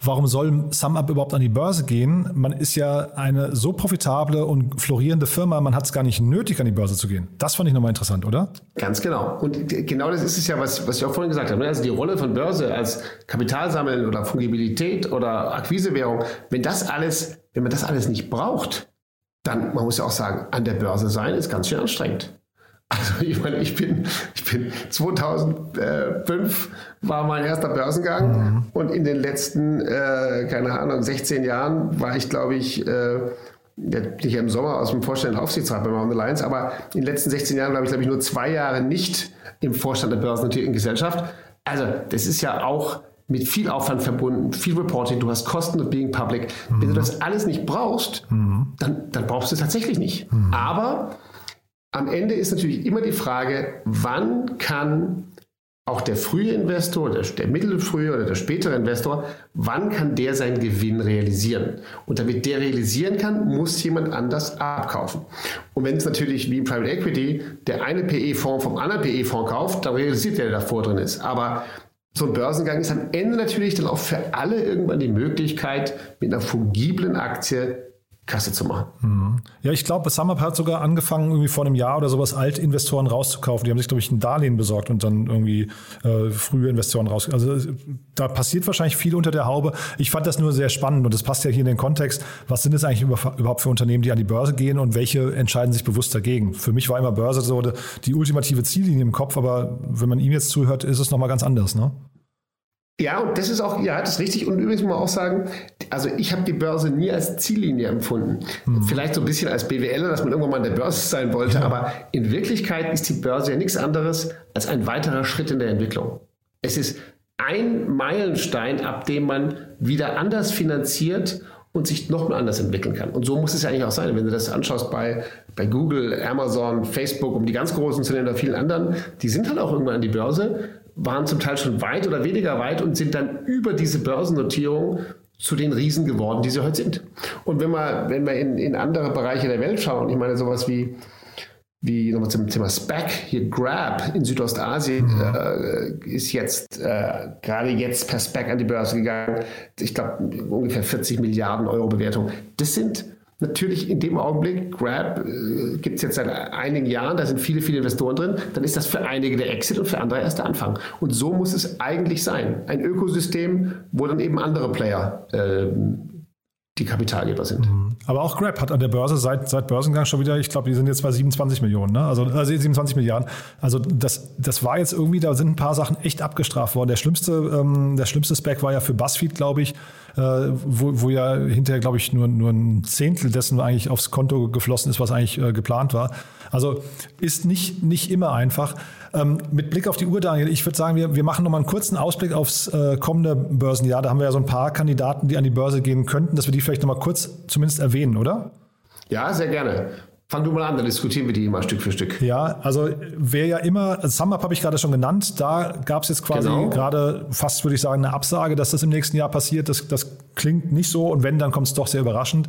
warum soll SumUp überhaupt an die Börse gehen? Man ist ja eine so profitable und florierende Firma, man hat es gar nicht nötig, an die Börse zu gehen. Das fand ich nochmal interessant, oder? Ganz genau. Und genau das ist es ja, was, was ich auch vorhin gesagt habe. Ne? Also die Rolle von Börse als Kapitalsammeln oder Fungibilität oder Akquisewährung, wenn das alles, wenn man das alles nicht braucht, dann, man muss ja auch sagen, an der Börse sein ist ganz schön anstrengend. Also ich meine, ich bin, ich bin 2005 war mein erster Börsengang mhm. und in den letzten, äh, keine Ahnung, 16 Jahren war ich, glaube ich, äh, nicht im Sommer aus dem Vorstand der Aufsichtsrat bei Mountain Alliance, aber in den letzten 16 Jahren habe ich, glaube ich, nur zwei Jahre nicht im Vorstand der börsennotierten Gesellschaft. Also das ist ja auch mit viel Aufwand verbunden, viel Reporting, du hast Kosten of being public. Mhm. Wenn du mhm. das alles nicht brauchst, mhm. dann, dann brauchst du es tatsächlich nicht. Mhm. Aber am Ende ist natürlich immer die Frage, wann kann auch der frühe Investor, der, der mittelfrühe oder der spätere Investor, wann kann der seinen Gewinn realisieren? Und damit der realisieren kann, muss jemand anders abkaufen. Und wenn es natürlich wie im Private Equity der eine PE-Fonds vom anderen PE-Fonds kauft, dann realisiert der, der davor drin ist. Aber so ein Börsengang ist am Ende natürlich dann auch für alle irgendwann die Möglichkeit, mit einer fungiblen Aktie Kasse zu machen. Mhm. Ja, ich glaube, SumUp hat sogar angefangen, irgendwie vor einem Jahr oder sowas Altinvestoren rauszukaufen. Die haben sich, glaube ich, ein Darlehen besorgt und dann irgendwie äh, frühe Investoren raus. Also da passiert wahrscheinlich viel unter der Haube. Ich fand das nur sehr spannend und das passt ja hier in den Kontext. Was sind es eigentlich überhaupt für Unternehmen, die an die Börse gehen und welche entscheiden sich bewusst dagegen? Für mich war immer Börse so die ultimative Ziellinie im Kopf, aber wenn man ihm jetzt zuhört, ist es nochmal ganz anders, ne? Ja, und das ist auch, ja, das ist richtig. Und übrigens muss man auch sagen, also ich habe die Börse nie als Ziellinie empfunden. Hm. Vielleicht so ein bisschen als BWLer, dass man irgendwann mal an der Börse sein wollte, ja. aber in Wirklichkeit ist die Börse ja nichts anderes als ein weiterer Schritt in der Entwicklung. Es ist ein Meilenstein, ab dem man wieder anders finanziert und sich noch mal anders entwickeln kann. Und so muss es ja eigentlich auch sein. Wenn du das anschaust bei, bei Google, Amazon, Facebook, um die ganz großen zu nennen oder vielen anderen, die sind halt auch irgendwann an die Börse, waren zum Teil schon weit oder weniger weit und sind dann über diese Börsennotierung zu den Riesen geworden, die sie heute sind. Und wenn wir, wenn wir in, in andere Bereiche der Welt schauen, ich meine sowas wie, wie nochmal zum Thema SPAC, hier Grab in Südostasien mhm. äh, ist jetzt äh, gerade jetzt per SPAC an die Börse gegangen. Ich glaube ungefähr 40 Milliarden Euro Bewertung. Das sind Natürlich in dem Augenblick, Grab äh, gibt es jetzt seit einigen Jahren, da sind viele, viele Investoren drin, dann ist das für einige der Exit und für andere erst der Anfang. Und so muss es eigentlich sein. Ein Ökosystem, wo dann eben andere Player äh, die Kapitalgeber sind. Mhm. Aber auch Grab hat an der Börse seit, seit Börsengang schon wieder, ich glaube, die sind jetzt bei 27 Millionen, ne? also, also 27 Milliarden. Also das, das war jetzt irgendwie, da sind ein paar Sachen echt abgestraft worden. Der schlimmste, ähm, der schlimmste Spec war ja für BuzzFeed, glaube ich, äh, wo, wo ja hinterher, glaube ich, nur, nur ein Zehntel dessen eigentlich aufs Konto geflossen ist, was eigentlich äh, geplant war. Also ist nicht, nicht immer einfach. Ähm, mit Blick auf die Uhr, Daniel, ich würde sagen, wir, wir machen nochmal einen kurzen Ausblick aufs äh, kommende Börsenjahr. Da haben wir ja so ein paar Kandidaten, die an die Börse gehen könnten, dass wir die vielleicht nochmal kurz zumindest erwähnen, oder? Ja, sehr gerne. Fang du mal an, dann diskutieren wir die immer Stück für Stück. Ja, also wer ja immer, also SumUp habe ich gerade schon genannt, da gab es jetzt quasi genau. gerade fast, würde ich sagen, eine Absage, dass das im nächsten Jahr passiert. Das, das klingt nicht so und wenn, dann kommt es doch sehr überraschend.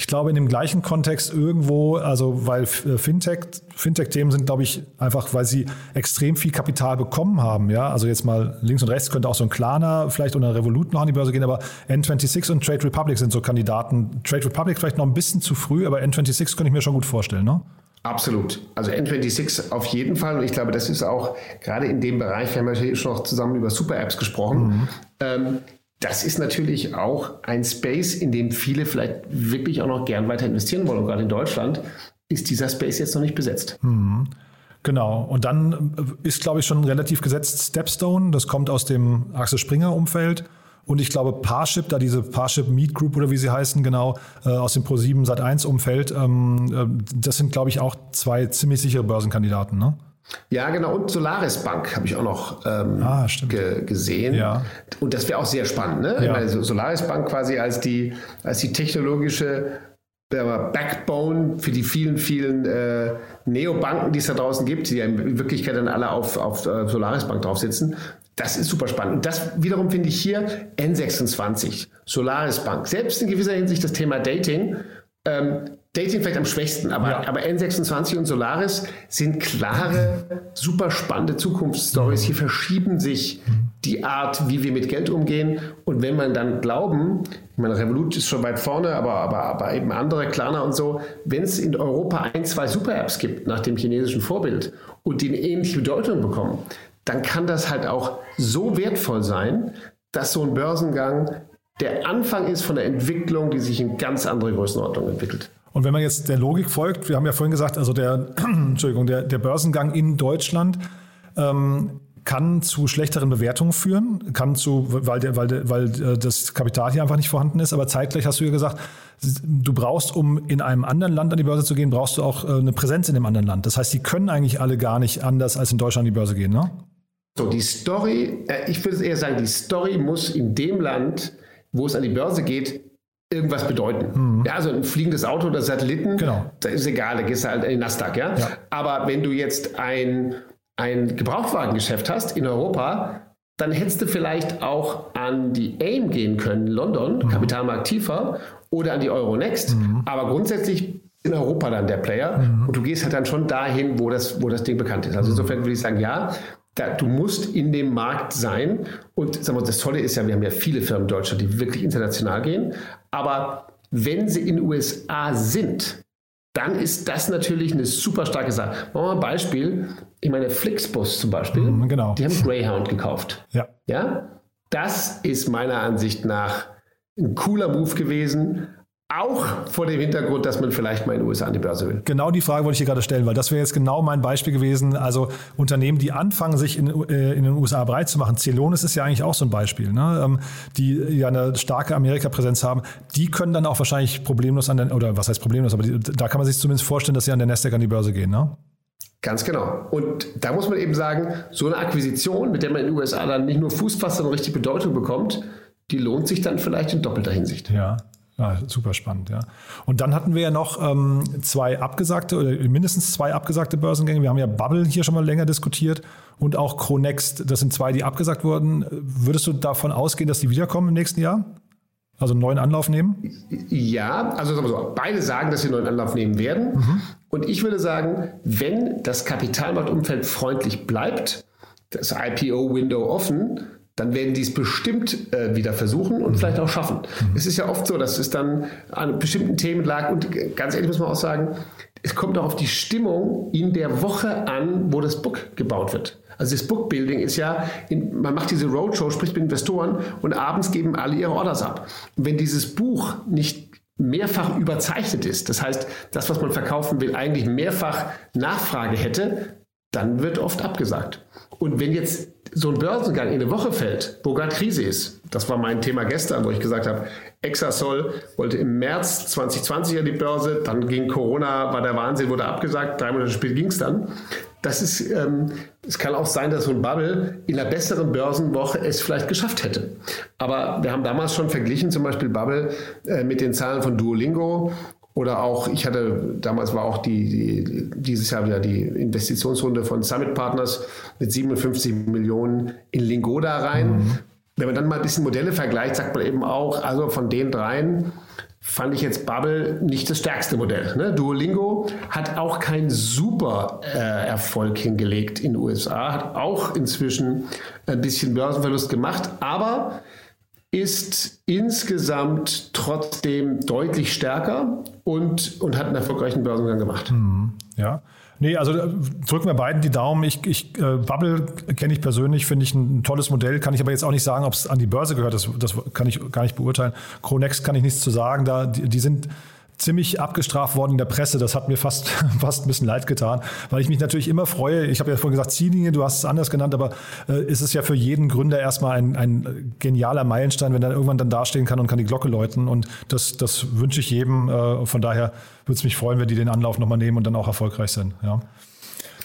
Ich glaube, in dem gleichen Kontext irgendwo, also weil äh, Fintech, Fintech-Themen sind, glaube ich, einfach, weil sie extrem viel Kapital bekommen haben. Ja, also jetzt mal links und rechts könnte auch so ein Klarner vielleicht oder Revolut noch an die Börse gehen, aber N26 und Trade Republic sind so Kandidaten. Trade Republic vielleicht noch ein bisschen zu früh, aber N26 könnte ich mir schon gut vorstellen, ne? Absolut. Also N26 auf jeden Fall. Und ich glaube, das ist auch gerade in dem Bereich, wir haben ja schon noch zusammen über Super-Apps gesprochen. Mhm. Ähm, das ist natürlich auch ein Space, in dem viele vielleicht wirklich auch noch gern weiter investieren wollen. Und gerade in Deutschland ist dieser Space jetzt noch nicht besetzt. Mhm. Genau. Und dann ist, glaube ich, schon relativ gesetzt Stepstone. Das kommt aus dem Axel Springer Umfeld. Und ich glaube, Parship, da diese Parship Meet Group oder wie sie heißen, genau, äh, aus dem Pro7 Sat 1 Umfeld, ähm, äh, das sind, glaube ich, auch zwei ziemlich sichere Börsenkandidaten, ne? Ja, genau. Und Solaris Bank habe ich auch noch ähm, ah, ge gesehen. Ja. Und das wäre auch sehr spannend. Ne? Ja. Meine, Solaris Bank quasi als die, als die technologische Backbone für die vielen, vielen äh, Neobanken, die es da draußen gibt, die ja in Wirklichkeit dann alle auf, auf äh, Solaris Bank drauf sitzen. Das ist super spannend. Und das wiederum finde ich hier N26, Solaris Bank. Selbst in gewisser Hinsicht das Thema Dating. Ähm, Dating vielleicht am schwächsten, aber, ja. aber N26 und Solaris sind klare, super spannende Zukunftsstories. Hier verschieben sich die Art, wie wir mit Geld umgehen. Und wenn man dann glauben, ich meine, Revolut ist schon weit vorne, aber, aber, aber eben andere, Klarna und so, wenn es in Europa ein, zwei Super-Apps gibt nach dem chinesischen Vorbild und die eine ähnliche Bedeutung bekommen, dann kann das halt auch so wertvoll sein, dass so ein Börsengang der Anfang ist von der Entwicklung, die sich in ganz andere Größenordnung entwickelt. Und wenn man jetzt der Logik folgt, wir haben ja vorhin gesagt, also der, [clears throat] Entschuldigung, der, der Börsengang in Deutschland ähm, kann zu schlechteren Bewertungen führen, kann zu, weil, der, weil, der, weil äh, das Kapital hier einfach nicht vorhanden ist. Aber zeitgleich hast du ja gesagt, du brauchst, um in einem anderen Land an die Börse zu gehen, brauchst du auch äh, eine Präsenz in dem anderen Land. Das heißt, die können eigentlich alle gar nicht anders als in Deutschland an die Börse gehen, ne? So, die Story, äh, ich würde eher sagen, die Story muss in dem Land, wo es an die Börse geht, irgendwas bedeuten. Mhm. Ja, also ein fliegendes Auto oder Satelliten, genau. da ist egal, da gehst du halt in den Nasdaq, ja? ja. Aber wenn du jetzt ein, ein Gebrauchtwagengeschäft hast in Europa, dann hättest du vielleicht auch an die AIM gehen können, London, mhm. Kapitalmarkt tiefer, oder an die Euronext. Mhm. Aber grundsätzlich in Europa dann der Player mhm. und du gehst halt dann schon dahin, wo das, wo das Ding bekannt ist. Also mhm. insofern würde ich sagen, ja, da, du musst in dem Markt sein. Und sagen wir, das Tolle ist ja, wir haben ja viele Firmen in Deutschland, die wirklich international gehen. Aber wenn sie in den USA sind, dann ist das natürlich eine super starke Sache. Machen wir mal ein Beispiel. Ich meine, Flixbus zum Beispiel, mhm, genau. die haben Greyhound gekauft. Ja. ja. Das ist meiner Ansicht nach ein cooler Move gewesen. Auch vor dem Hintergrund, dass man vielleicht mal in den USA an die Börse will. Genau die Frage wollte ich hier gerade stellen, weil das wäre jetzt genau mein Beispiel gewesen. Also Unternehmen, die anfangen, sich in, äh, in den USA breit zu machen. Celonis ist ja eigentlich auch so ein Beispiel, ne? Ähm, die ja eine starke Amerika-Präsenz haben. Die können dann auch wahrscheinlich problemlos an den, oder was heißt problemlos, aber die, da kann man sich zumindest vorstellen, dass sie an der Nasdaq an die Börse gehen, ne? Ganz genau. Und da muss man eben sagen, so eine Akquisition, mit der man in den USA dann nicht nur Fuß fasst, sondern richtig Bedeutung bekommt, die lohnt sich dann vielleicht in doppelter Hinsicht. Ja. Ja, super spannend, ja. Und dann hatten wir ja noch ähm, zwei abgesagte oder mindestens zwei abgesagte Börsengänge. Wir haben ja Bubble hier schon mal länger diskutiert und auch Chronext. Das sind zwei, die abgesagt wurden. Würdest du davon ausgehen, dass die wiederkommen im nächsten Jahr? Also einen neuen Anlauf nehmen? Ja, also sagen wir so, beide sagen, dass sie einen neuen Anlauf nehmen werden. Mhm. Und ich würde sagen, wenn das Kapitalmarktumfeld freundlich bleibt, das IPO-Window offen, dann werden die es bestimmt äh, wieder versuchen und vielleicht auch schaffen. Mhm. Es ist ja oft so, dass es dann an bestimmten Themen lag und ganz ehrlich muss man auch sagen, es kommt auch auf die Stimmung in der Woche an, wo das Book gebaut wird. Also das Bookbuilding ist ja, in, man macht diese Roadshow, spricht mit Investoren und abends geben alle ihre Orders ab. Und wenn dieses Buch nicht mehrfach überzeichnet ist, das heißt, das, was man verkaufen will, eigentlich mehrfach Nachfrage hätte, dann wird oft abgesagt. Und wenn jetzt so ein Börsengang in eine Woche fällt, wo gerade Krise ist, das war mein Thema gestern, wo ich gesagt habe, Exasol wollte im März 2020 an die Börse, dann ging Corona, war der Wahnsinn, wurde abgesagt, drei Monate später ging es dann. Das ist, ähm, es kann auch sein, dass so ein Bubble in einer besseren Börsenwoche es vielleicht geschafft hätte. Aber wir haben damals schon verglichen, zum Beispiel Bubble äh, mit den Zahlen von Duolingo oder auch, ich hatte, damals war auch die, die, dieses Jahr wieder die Investitionsrunde von Summit Partners mit 57 Millionen in Lingoda rein. Mhm. Wenn man dann mal ein bisschen Modelle vergleicht, sagt man eben auch, also von den dreien fand ich jetzt Bubble nicht das stärkste Modell. Ne? Duolingo hat auch keinen super äh, Erfolg hingelegt in den USA, hat auch inzwischen ein bisschen Börsenverlust gemacht, aber ist insgesamt trotzdem deutlich stärker und, und hat einen erfolgreichen Börsengang gemacht. Mhm, ja. Nee, also äh, drücken wir beiden die Daumen. Ich, ich äh, Bubble kenne ich persönlich, finde ich ein, ein, tolles Modell, kann ich aber jetzt auch nicht sagen, ob es an die Börse gehört. Das, das kann ich gar nicht beurteilen. Chronex kann ich nichts zu sagen. Da, die, die sind ziemlich abgestraft worden in der Presse. Das hat mir fast, [laughs] fast ein bisschen leid getan, weil ich mich natürlich immer freue. Ich habe ja vorhin gesagt, Ziellinie, du hast es anders genannt, aber äh, ist es ja für jeden Gründer erstmal ein, ein genialer Meilenstein, wenn er irgendwann dann dastehen kann und kann die Glocke läuten. Und das, das wünsche ich jedem. Äh, von daher würde es mich freuen, wenn die den Anlauf nochmal nehmen und dann auch erfolgreich sind. Ja.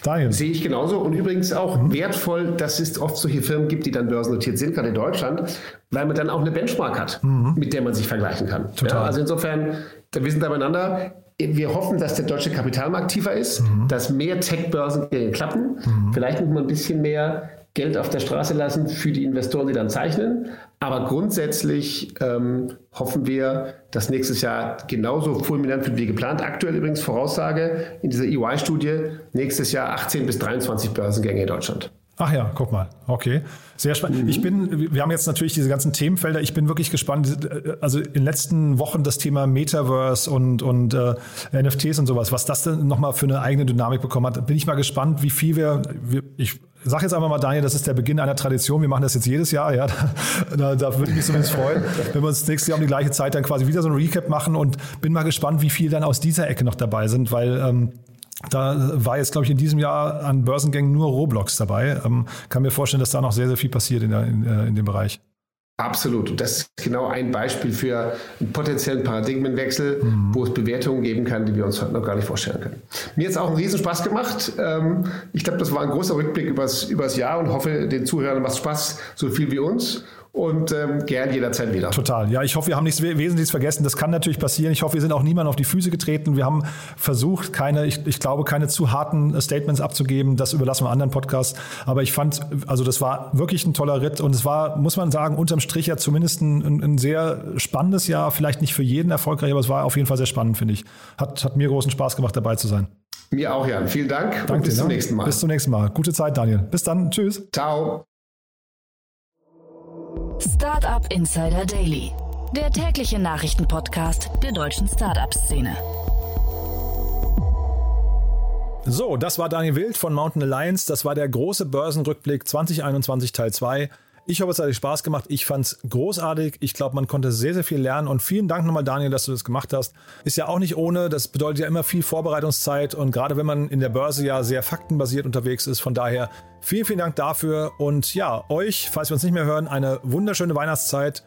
Daniel. Sehe ich genauso und übrigens auch mhm. wertvoll, dass es oft solche Firmen gibt, die dann börsennotiert sind, gerade in Deutschland, weil man dann auch eine Benchmark hat, mhm. mit der man sich vergleichen kann. Total. Ja, also insofern wir sind da beieinander. Wir hoffen, dass der deutsche Kapitalmarkt tiefer ist, mhm. dass mehr Tech-Börsen klappen. Mhm. Vielleicht muss man ein bisschen mehr Geld auf der Straße lassen für die Investoren, die dann zeichnen. Aber grundsätzlich ähm, hoffen wir, dass nächstes Jahr genauso fulminant wird wie geplant. Aktuell übrigens Voraussage in dieser EY-Studie, nächstes Jahr 18 bis 23 Börsengänge in Deutschland. Ach ja, guck mal. Okay. Sehr spannend. Mhm. Ich bin, wir haben jetzt natürlich diese ganzen Themenfelder. Ich bin wirklich gespannt. Also in den letzten Wochen das Thema Metaverse und, und äh, NFTs und sowas, was das denn nochmal für eine eigene Dynamik bekommen hat. Bin ich mal gespannt, wie viel wir, wir ich sag jetzt einfach mal, Daniel, das ist der Beginn einer Tradition. Wir machen das jetzt jedes Jahr, ja. [laughs] Da, da würde ich mich zumindest freuen, wenn wir uns nächstes Jahr um die gleiche Zeit dann quasi wieder so ein Recap machen und bin mal gespannt, wie viel dann aus dieser Ecke noch dabei sind, weil ähm, da war jetzt, glaube ich, in diesem Jahr an Börsengängen nur Roblox dabei. Ähm, kann mir vorstellen, dass da noch sehr, sehr viel passiert in, der, in, äh, in dem Bereich. Absolut. Und das ist genau ein Beispiel für einen potenziellen Paradigmenwechsel, mhm. wo es Bewertungen geben kann, die wir uns heute noch gar nicht vorstellen können. Mir hat es auch einen Riesenspaß gemacht. Ähm, ich glaube, das war ein großer Rückblick übers, übers Jahr und hoffe, den Zuhörern macht Spaß, so viel wie uns und ähm, gern jederzeit wieder. Total. Ja, ich hoffe, wir haben nichts Wesentliches vergessen. Das kann natürlich passieren. Ich hoffe, wir sind auch niemand auf die Füße getreten. Wir haben versucht, keine, ich, ich glaube, keine zu harten Statements abzugeben. Das überlassen wir anderen Podcasts. Aber ich fand, also das war wirklich ein toller Ritt und es war, muss man sagen, unterm Strich ja zumindest ein, ein sehr spannendes Jahr. Vielleicht nicht für jeden erfolgreich, aber es war auf jeden Fall sehr spannend, finde ich. Hat, hat mir großen Spaß gemacht, dabei zu sein. Mir auch, Jan. Vielen Dank Danke und bis zum ne? nächsten Mal. Bis zum nächsten Mal. Gute Zeit, Daniel. Bis dann. Tschüss. Ciao. Startup Insider Daily, der tägliche Nachrichtenpodcast der deutschen Startup-Szene. So, das war Daniel Wild von Mountain Alliance. Das war der große Börsenrückblick 2021 Teil 2. Ich hoffe, es hat euch Spaß gemacht. Ich fand es großartig. Ich glaube, man konnte sehr, sehr viel lernen. Und vielen Dank nochmal, Daniel, dass du das gemacht hast. Ist ja auch nicht ohne. Das bedeutet ja immer viel Vorbereitungszeit. Und gerade wenn man in der Börse ja sehr faktenbasiert unterwegs ist. Von daher vielen, vielen Dank dafür. Und ja, euch, falls wir uns nicht mehr hören, eine wunderschöne Weihnachtszeit.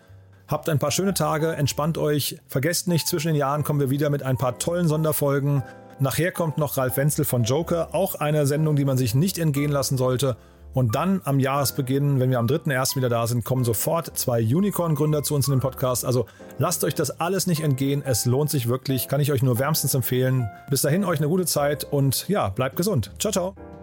Habt ein paar schöne Tage. Entspannt euch. Vergesst nicht, zwischen den Jahren kommen wir wieder mit ein paar tollen Sonderfolgen. Nachher kommt noch Ralf Wenzel von Joker. Auch eine Sendung, die man sich nicht entgehen lassen sollte. Und dann am Jahresbeginn, wenn wir am 3.1. wieder da sind, kommen sofort zwei Unicorn-Gründer zu uns in den Podcast. Also lasst euch das alles nicht entgehen. Es lohnt sich wirklich. Kann ich euch nur wärmstens empfehlen. Bis dahin euch eine gute Zeit und ja, bleibt gesund. Ciao, ciao.